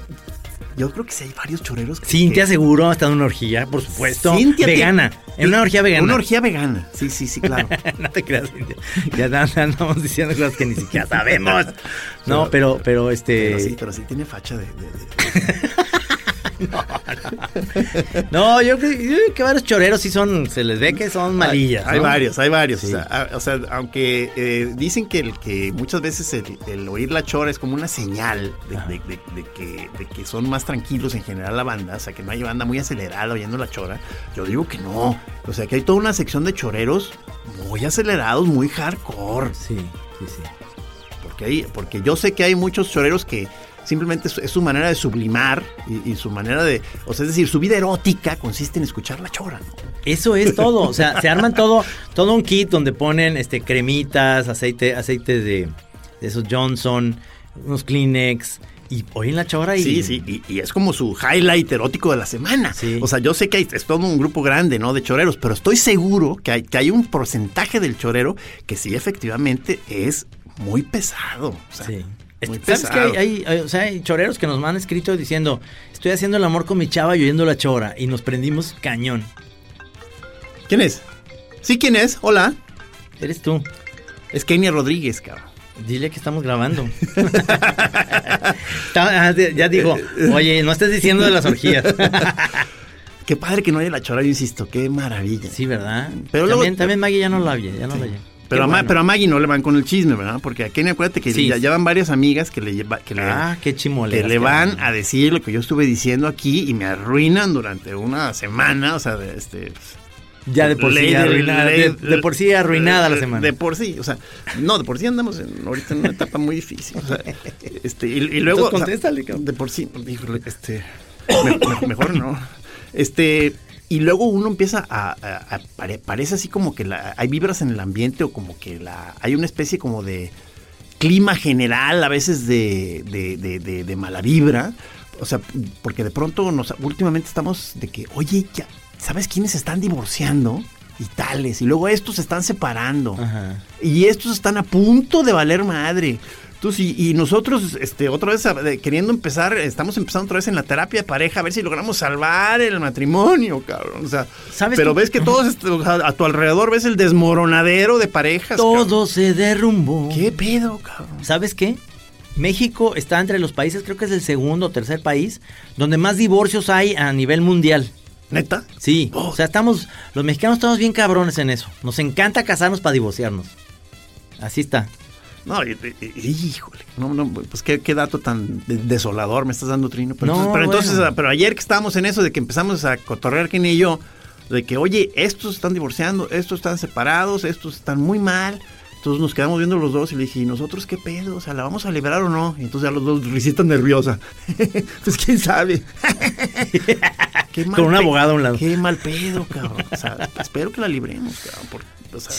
yo creo que sí hay varios choreros. Que, Cintia seguro ha estado en una orgía, por supuesto. Cintia vegana. En una orgía vegana. Una orgía vegana. Sí, sí, sí, claro. no te creas, Cintia. Ya andamos diciendo cosas que ni siquiera sabemos. No, pero, pero, este. Pero sí, pero sí tiene facha de... No, yo creo que varios choreros sí son, se les ve que son malillas. Hay, varios, hay varios. O, sea, aunque eh, dicen que, el, que muchas veces el, oír la chora es como una señal de, que, de, que, son más tranquilos en general la banda, o sea, que no hay banda muy acelerada oyendo la chora. Yo digo que no. O sea, que hay toda una sección de choreros muy acelerados, muy hardcore. Sí, sí, sí. Porque, hay, porque yo sé que hay muchos choreros que simplemente es, su manera de sublimar y, su manera de, o sea, es decir, su vida erótica consiste en escuchar la chora. Eso es todo, o sea, se arman todo, todo un kit donde ponen este cremitas, aceite, aceite de, esos Johnson, unos Kleenex, y oyen la chora y... Sí, sí, y, es como su highlight erótico de la semana. O sea, yo sé que hay, es todo un grupo grande, ¿no? De choreros, pero estoy seguro que hay, que hay un porcentaje del chorero que sí efectivamente es muy pesado. O sea, sí. ¿Sabes que hay, o sea, hay choreros que nos han escrito diciendo, estoy haciendo el amor con mi chava y oyendo la chora y nos prendimos cañón? ¿Quién es? Sí, ¿quién es? Hola. Eres tú. Es Kenia Rodríguez, cabrón. Dile que estamos grabando. Ah, ya digo, oye, no estés diciendo de las orgías. Qué padre que no haya la chora, yo insisto, qué maravilla. Sí, ¿verdad? Pero también, también Maggie ya no la oye, ya no la oye. Pero a, pero a, Maggie no le van con el chisme, ¿verdad? Porque aquí acuérdate que ya, van varias amigas que le, que le, ah, qué que le van a decir lo que yo estuve diciendo aquí y me arruinan durante una semana, o sea, de este ya de por sí arruinada, de, por sí arruinada la semana. De por sí, o sea, no, de por sí andamos ahorita en una etapa muy difícil. O sea, este, y, luego. de por sí, este. mejor no. Este. Y luego uno empieza a, parece así como que la, hay vibras en el ambiente o como que la hay una especie como de clima general a veces de, de, de mala vibra. O sea, porque de pronto nos, últimamente estamos de que, oye, ya, ¿sabes quiénes están divorciando? Y tales. Y luego estos se están separando. Y estos están a punto de valer madre. Entonces, y, nosotros, este, otra vez queriendo empezar, estamos empezando otra vez en la terapia de pareja, a ver si logramos salvar el matrimonio, cabrón. O sea, ¿Sabes pero ves que todos este, a tu alrededor ves el desmoronadero de parejas. Todo se derrumbó. ¿Qué pedo, cabrón? ¿Sabes qué? México está entre los países, creo que es el segundo o tercer país, donde más divorcios hay a nivel mundial. ¿Neta? Sí. Oh. O sea, estamos. Los mexicanos estamos bien cabrones en eso. Nos encanta casarnos para divorciarnos. Así está. No, híjole, no, no, pues qué, dato tan desolador me estás dando, Trino. Pero, entonces, pero, entonces, pero ayer que estábamos en eso de que empezamos a cotorrear, Ken y yo, de que, oye, estos están divorciando, estos están separados, estos están muy mal. Entonces nos quedamos viendo los dos y le dije, ¿y nosotros qué pedo? O sea, ¿la vamos a liberar o no? Y entonces ya los dos risitas nerviosa. pues quién sabe. Con un abogado a un lado. Qué mal pedo, cabrón. O sea, espero que la libremos, cabrón. Por, o sea,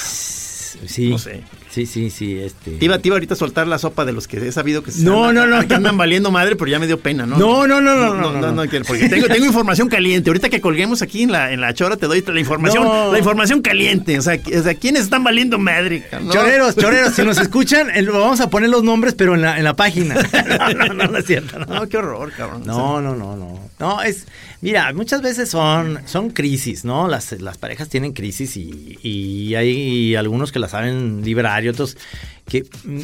Sí. No sé. Sí, sí, sí. Este... Te iba, ahorita a soltar la sopa de los que he sabido que se no, no, no, que andan valiendo madre, pero ya me dio pena, ¿no? No, no, no, no, no, no, no, porque tengo, tengo información caliente. Ahorita que colguemos aquí en la, en la chora te doy la información, la información caliente. O sea, o sea, ¿quiénes están valiendo madre? Choreros, choreros, si nos escuchan, vamos a poner los nombres, pero en la, en la página. no, no, no, es cierto. No, qué horror, cabrón. No, no, no, no. No, es, mira, muchas veces son, son crisis, ¿no? Las, las parejas tienen crisis y, y hay algunos que saben liberar y otros que mm,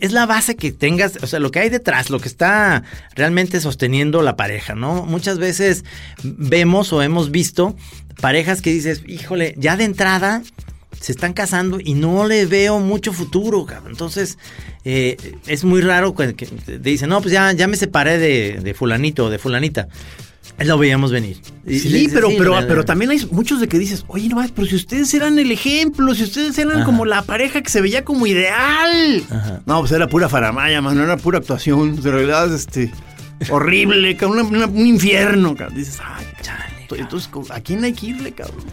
es la base que tengas, o sea, lo que hay detrás, lo que está realmente sosteniendo la pareja, ¿no? Muchas veces vemos o hemos visto parejas que dices, híjole, ya de entrada se están casando y no le veo mucho futuro, cabrón. Entonces, eh, es muy raro que, te dicen, no, pues ya, ya me separé de fulanito o de fulanita. Lo veíamos venir. Sí, pero, pero, pero también hay muchos de que dices, oye, no, pero si ustedes eran el ejemplo, si ustedes eran como la pareja que se veía como ideal. No, pues era pura faramaya, no era pura actuación. En realidad, este, horrible, un infierno, cabrón. Dices, ay, chale. Entonces, ¿a quién hay que irle, cabrón?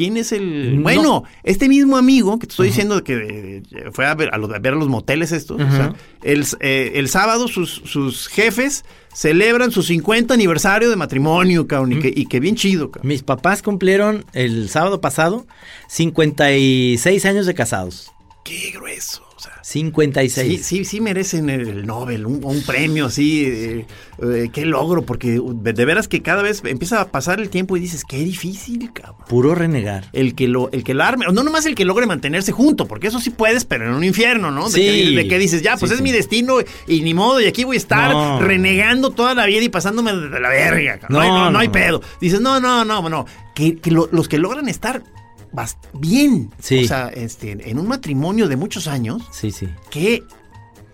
¿Quién es el...? Bueno, este mismo amigo que te estoy diciendo que eh, fue a ver a, los, moteles estos, o sea, el, eh, el, sábado sus, sus, jefes celebran su 50 aniversario de matrimonio, cabrón, y, que, y, que, bien chido, cabrón. Mis papás cumplieron el sábado pasado 56 años de casados. ¡Qué grueso! 56. Sí, sí, sí merecen el Nobel, un, premio así. Eh, eh, qué logro, porque de veras que cada vez empieza a pasar el tiempo y dices, qué difícil, cabrón. Puro renegar. El que lo, el que lo arme, no nomás el que logre mantenerse junto, porque eso sí puedes, pero en un infierno, ¿no? De, sí. que, de que dices, ya, pues es mi destino y ni modo, y aquí voy a estar renegando toda la vida y pasándome de la verga, cabrón. No, no, no, hay pedo. Dices, no, no, no, no. Que, los que logran estar bien. Sí. O sea, este, en un matrimonio de muchos años. Sí, sí. Qué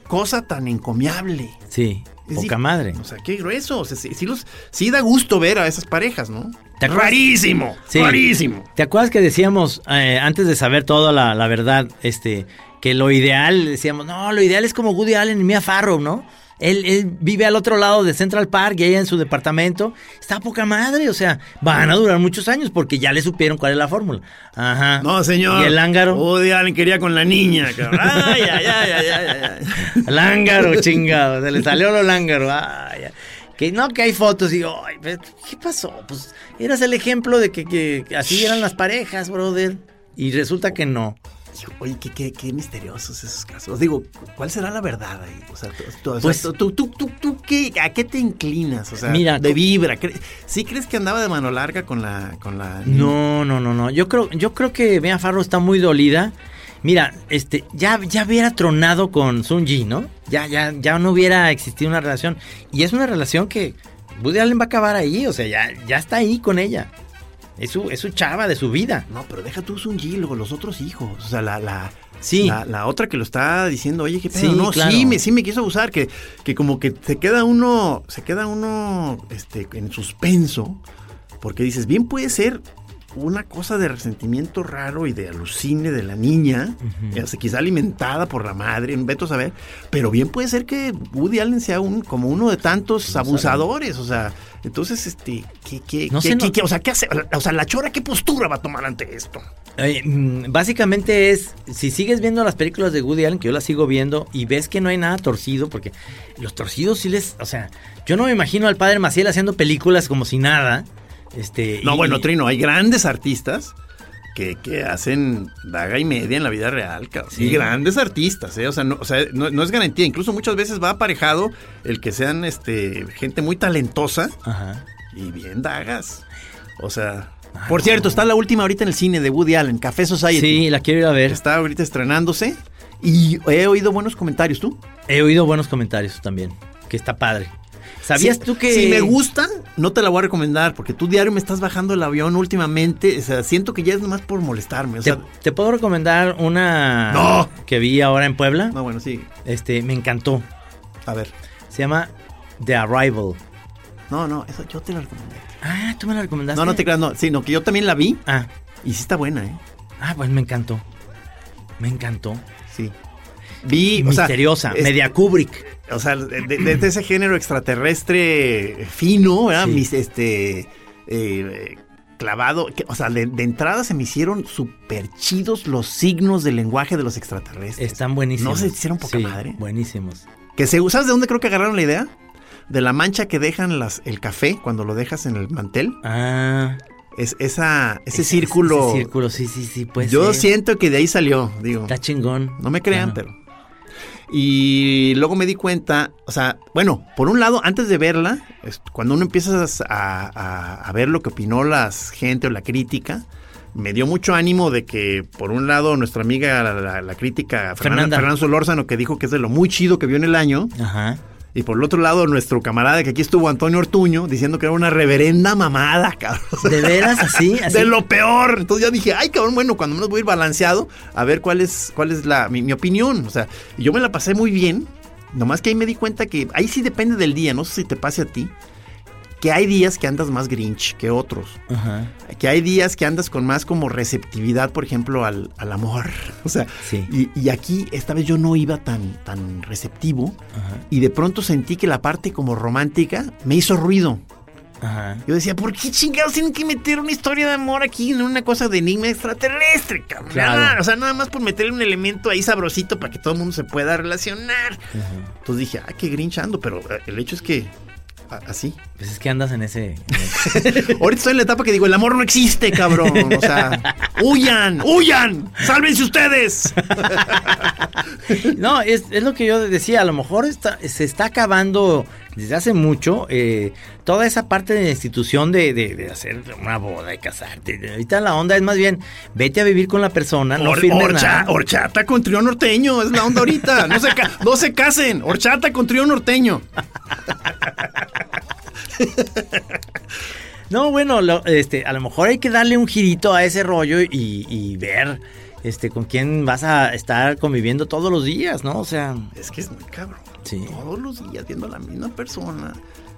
cosa tan encomiable. Sí. poca madre. O sea, qué grueso. O sea, sí, los, sí da gusto ver a esas parejas, ¿no? Rarísimo. Sí. Rarísimo. ¿Te acuerdas que decíamos, eh, antes de saber toda la, la, verdad, este, que lo ideal, decíamos, no, lo ideal es como Woody Allen y Mia Farrow, ¿no? Él, vive al otro lado de Central Park y ella en su departamento. Está poca madre, o sea, van a durar muchos años porque ya le supieron cuál es la fórmula. Ajá. No, señor. ¿Y el lángaro? Woody Allen quería con la niña, cabrón. Ay, ay, ay, ay, ay, Lángaro, chingado. Se le salió lo lángaro. Ay, Que no, que hay fotos y digo, ay, ¿qué pasó? Pues eras el ejemplo de que, que así eran las parejas, brother. Y resulta que no. Oye, qué, qué, misteriosos esos casos. Digo, ¿cuál será la verdad ahí? O sea, tú, pues, tú, tú, tú, ¿qué, ¿a qué te inclinas? O sea, mira, de vibra. ¿Sí crees que andaba de mano larga con la, con la No, no, no, no. Yo creo, yo creo que Bea Farro está muy dolida. Mira, este, ya, ya hubiera tronado con Sun Ji, ¿no? Ya, ya, ya no hubiera existido una relación. Y es una relación que Woody Allen va a acabar ahí. O sea, ya, ya está ahí con ella. Es su, es su chava de su vida. No, pero deja tú un G, luego los otros hijos. O sea, la, la, sí. la, otra que lo está diciendo, oye, qué pedo. no, sí, me, sí me quiso abusar, que, que como que se queda uno, se queda uno este, en suspenso. Porque dices, bien puede ser una cosa de resentimiento raro y de alucine de la niña, quizá alimentada por la madre, veto a saber, pero bien puede ser que Woody Allen sea un como uno de tantos abusadores, o sea, entonces este ¿qué, qué, no qué, qué, o sea, ¿qué hace? O sea, la chora qué postura va a tomar ante esto? Mm, básicamente es, si sigues viendo las películas de Woody Allen, que yo las sigo viendo, y ves que no hay nada torcido, porque los torcidos sí les, o sea, yo no me imagino al padre Maciel haciendo películas como si nada, este, no, bueno, Trino, hay grandes artistas que, hacen daga y media en la vida real, Y grandes artistas, ¿eh? O sea, no, no, es garantía. Incluso muchas veces va aparejado el que sean este, gente muy talentosa y bien dagas. O sea. por cierto, está la última ahorita en el cine de Woody Allen, Café Society. Sí, la quiero ir a ver. Está ahorita estrenándose. Y he oído buenos comentarios, ¿tú? He oído buenos comentarios también. Que está padre. ¿Sabías tú que.? Si me gustan, no te la voy a recomendar, porque tú diario me estás bajando el avión últimamente. O sea, siento que ya es nomás por molestarme. O sea, ¿Te, puedo recomendar una. ¡No! Que vi ahora en Puebla. No, bueno, sí. Este, me encantó. A ver. Se llama The Arrival. No, no, eso yo te la recomendé. Ah, tú me la recomendaste. No, no te creas, no. Sí, no, que yo también la vi. Ah. Y sí está buena, ¿eh? Ah, pues me encantó. Me encantó. Sí. Vi. Misteriosa, media Kubrick o sea, de, ese género extraterrestre fino, ¿verdad? Mis, este, eh, clavado, o sea, de, entrada se me hicieron súper chidos los signos del lenguaje de los extraterrestres. Están buenísimos. ¿No se hicieron poca madre? buenísimos. Que se, ¿Sabes de dónde creo que agarraron la idea? De la mancha que dejan las, el café cuando lo dejas en el mantel. Ah. Es, esa, ese, círculo. Ese círculo, sí, sí, sí. Pues Yo siento que de ahí salió, digo. Está chingón. No me crean, pero. Y luego me di cuenta, o sea, bueno, por un lado, antes de verla, cuando uno empieza a, ver lo que opinó la gente o la crítica, me dio mucho ánimo de que, por un lado, nuestra amiga, la, crítica Fernanda, Fernanda Solórzano, que dijo que es de lo muy chido que vio en el año. Ajá. Y por el otro lado, nuestro camarada que aquí estuvo, Antonio Ortuño, diciendo que era una reverenda mamada, cabrón. ¿De veras así? De lo peor. Entonces yo dije, ay, cabrón, bueno, cuando menos voy a ir balanceado, a ver cuál es, cuál es la, mi, opinión. O sea, yo me la pasé muy bien. Nomás que ahí me di cuenta que ahí sí depende del día, no sé si te pase a ti que hay días que andas más grinch que otros. Ajá. Que hay días que andas con más como receptividad, por ejemplo, al, amor. O sea, y, aquí esta vez yo no iba tan, tan receptivo y de pronto sentí que la parte como romántica me hizo ruido. Yo decía, ¿por qué chingados tienen que meter una historia de amor aquí en una cosa de enigma extraterrestre, cabrón? Claro. o sea, nada más por meterle un elemento ahí sabrosito para que todo el mundo se pueda relacionar. Entonces dije, ah, qué grinchando, pero eh, el hecho es que así. Pues es que andas en ese. Ahorita estoy en la etapa que digo, el amor no existe, cabrón. O sea, huyan, huyan, sálvense ustedes. no, es, lo que yo decía, a lo mejor está, se está acabando desde hace mucho eh, toda esa parte de la institución de, hacer una boda y casarte. Ahorita la onda es más bien, vete a vivir con la persona, no firmes nada. Horchata con trío norteño, es la onda ahorita. No se, no se casen, horchata con trío norteño. No, bueno, este, a lo mejor hay que darle un girito a ese rollo y, ver este, con quién vas a estar conviviendo todos los días, ¿no? O sea. Es que es muy cabrón. Sí. Todos los días viendo a la misma persona.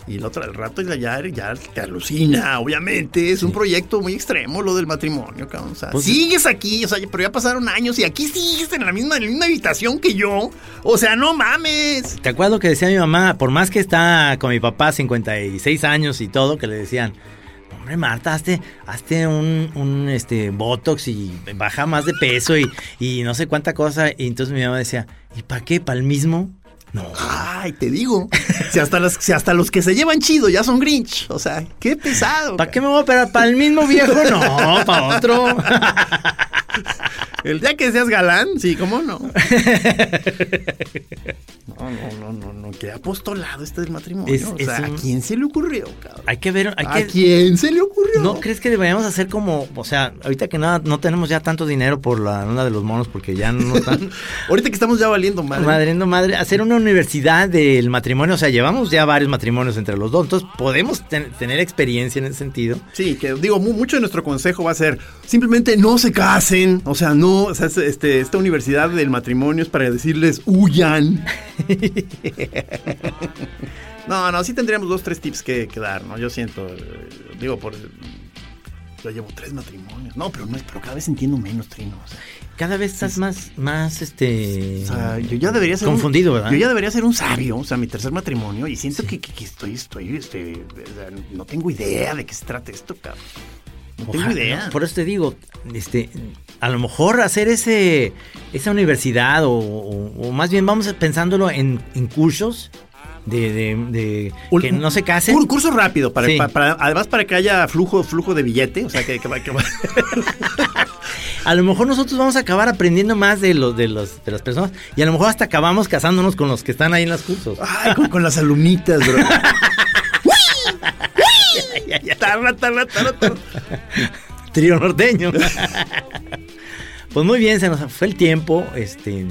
Y el otro, al rato ya, ya te alucina, obviamente. Es un proyecto muy extremo lo del matrimonio, cabrón. O sea, pues sigues aquí, o sea, pero ya pasaron años y aquí sigues en la misma, en la misma habitación que yo. O sea, no mames. ¿Te acuerdas lo que decía mi mamá? Por más que está con mi papá 56 años y todo, que le decían, hombre Marta, hazte, hazte un, un, este, botox y baja más de peso y, y no sé cuánta cosa. Y entonces mi mamá decía, ¿y para qué? ¿Para el mismo? No. Ay, te digo. Si hasta, los, si hasta los que se llevan chido ya son Grinch. O sea, qué pesado. ¿Para qué me voy a operar? ¿Para el mismo viejo? No, para otro. El día que seas galán, sí, ¿cómo no? No, no, no, no, no. Qué apostolado este del matrimonio. o sea, ¿a quién se le ocurrió, cabrón? Hay que ver. Hay ¿A quién se le ocurrió? ¿No crees que deberíamos hacer como, o sea, ahorita que nada, no tenemos ya tanto dinero por la onda de los monos porque ya no están. ahorita que estamos ya valiendo madre. Madriendo madre. Hacer una universidad del matrimonio. O sea, llevamos ya varios matrimonios entre los dos. Entonces, podemos tener experiencia en ese sentido. Sí, que digo, mucho de nuestro consejo va a ser simplemente no se casen. O sea, no o sea, este, esta universidad del matrimonio es para decirles huyan. no, no, sí tendríamos dos, tres tips que, dar, ¿no? Yo siento, eh, digo, por... Yo llevo tres matrimonios. No, pero no es, pero cada vez entiendo menos, Trino. cada vez estás más, más, este... O sea, yo ya debería ser... Confundido, ¿verdad? Yo ya debería ser un sabio, o sea, mi tercer matrimonio, y siento que, estoy, estoy, este, no tengo idea de qué se trata esto, cabrón. No tengo idea. por eso te digo, este, a lo mejor hacer ese, esa universidad o, más bien vamos pensándolo en, cursos de, que no se casen. Un curso rápido, para, además para que haya flujo, flujo de billete, o sea, que, que, a lo mejor nosotros vamos a acabar aprendiendo más de los, de los de las personas y a lo mejor hasta acabamos casándonos con los que están ahí en los cursos. Ay, con, con las alumnitas, bro. Trío norteño. pues muy bien, se nos fue el tiempo. Este.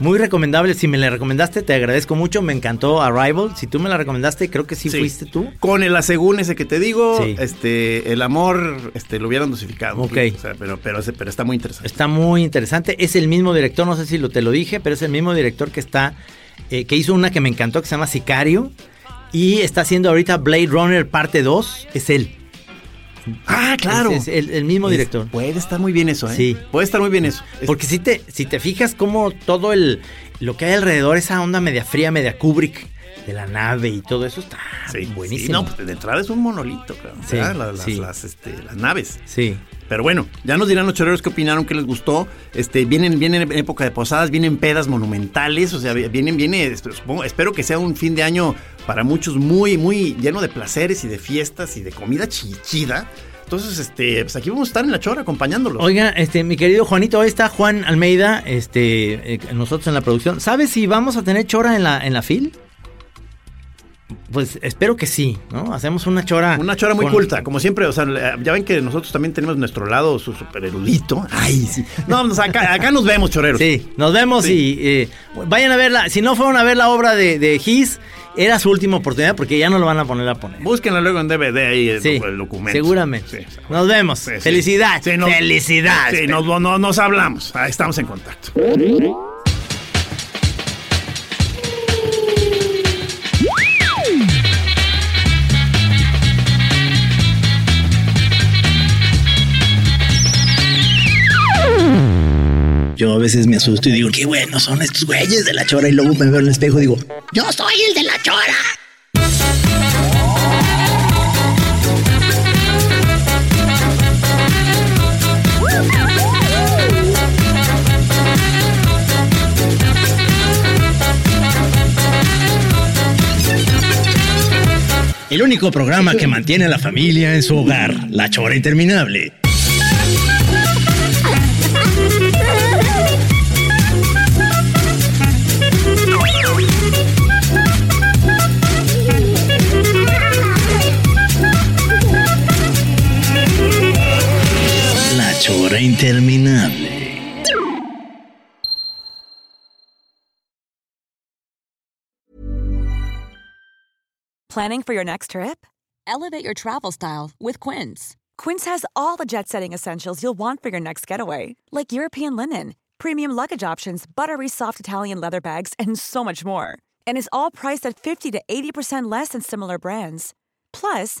Muy recomendable. Si me la recomendaste, te agradezco mucho. Me encantó Arrival. Si tú me la recomendaste, creo que sí, fuiste tú. Con el asegún ese que te digo, este, el amor, este, lo hubieran dosificado. Ok. pero, pero, pero está muy interesante. Está muy interesante. Es el mismo director, no sé si lo, te lo dije, pero es el mismo director que está, eh, que hizo una que me encantó, que se llama Sicario. Y está haciendo ahorita Blade Runner parte 2, es él. Ah, claro. Es, el, mismo director. Puede estar muy bien eso, ¿eh? Sí. Puede estar muy bien eso. Porque si te, si te fijas como todo el lo que hay alrededor, esa onda media fría, media Kubrick de la nave y todo eso está buenísimo. Sí, no, pues de entrada es un monolito, claro. Sí, las, este, las, naves. Sí. Pero bueno, ya nos dirán los choreros qué opinaron, qué les gustó. Este, vienen, vienen en época de posadas, vienen pedas monumentales, o sea, vienen, viene, espero que sea un fin de año para muchos muy, muy lleno de placeres y de fiestas y de comida chichida. Entonces, este, pues aquí vamos a estar en la chora acompañándolos. Oiga, este, mi querido Juanito, ahí está Juan Almeida, este, eh, nosotros en la producción. ¿Sabes si vamos a tener chora en la, en la FIL? Pues espero que sí, ¿no? Hacemos una chora. Una chora muy culta, como siempre. O sea, ya ven que nosotros también tenemos nuestro lado su super erudito. Ay, sí. No, pues acá, acá nos vemos, choreros. Sí, nos vemos y eh, vayan a verla. Si no fueron a ver la obra de, de Gis, era su última oportunidad porque ya no lo van a poner a poner. Búsquenla luego en DVD ahí el, documento. Seguramente. nos vemos. Felicidad. Felicidad. Sí, nos, nos hablamos. Ahí estamos en contacto. Yo a veces me asusto y digo, qué bueno son estos güeyes de la chora. Y luego me veo en el espejo y digo, yo soy el de la chora. El único programa que mantiene a la familia en su hogar, La Chora Interminable. Interminable. Planning for your next trip? Elevate your travel style with Quince. Quince has all the jet setting essentials you'll want for your next getaway, like European linen, premium luggage options, buttery soft Italian leather bags, and so much more. And is all priced at 50 to 80% less than similar brands. Plus,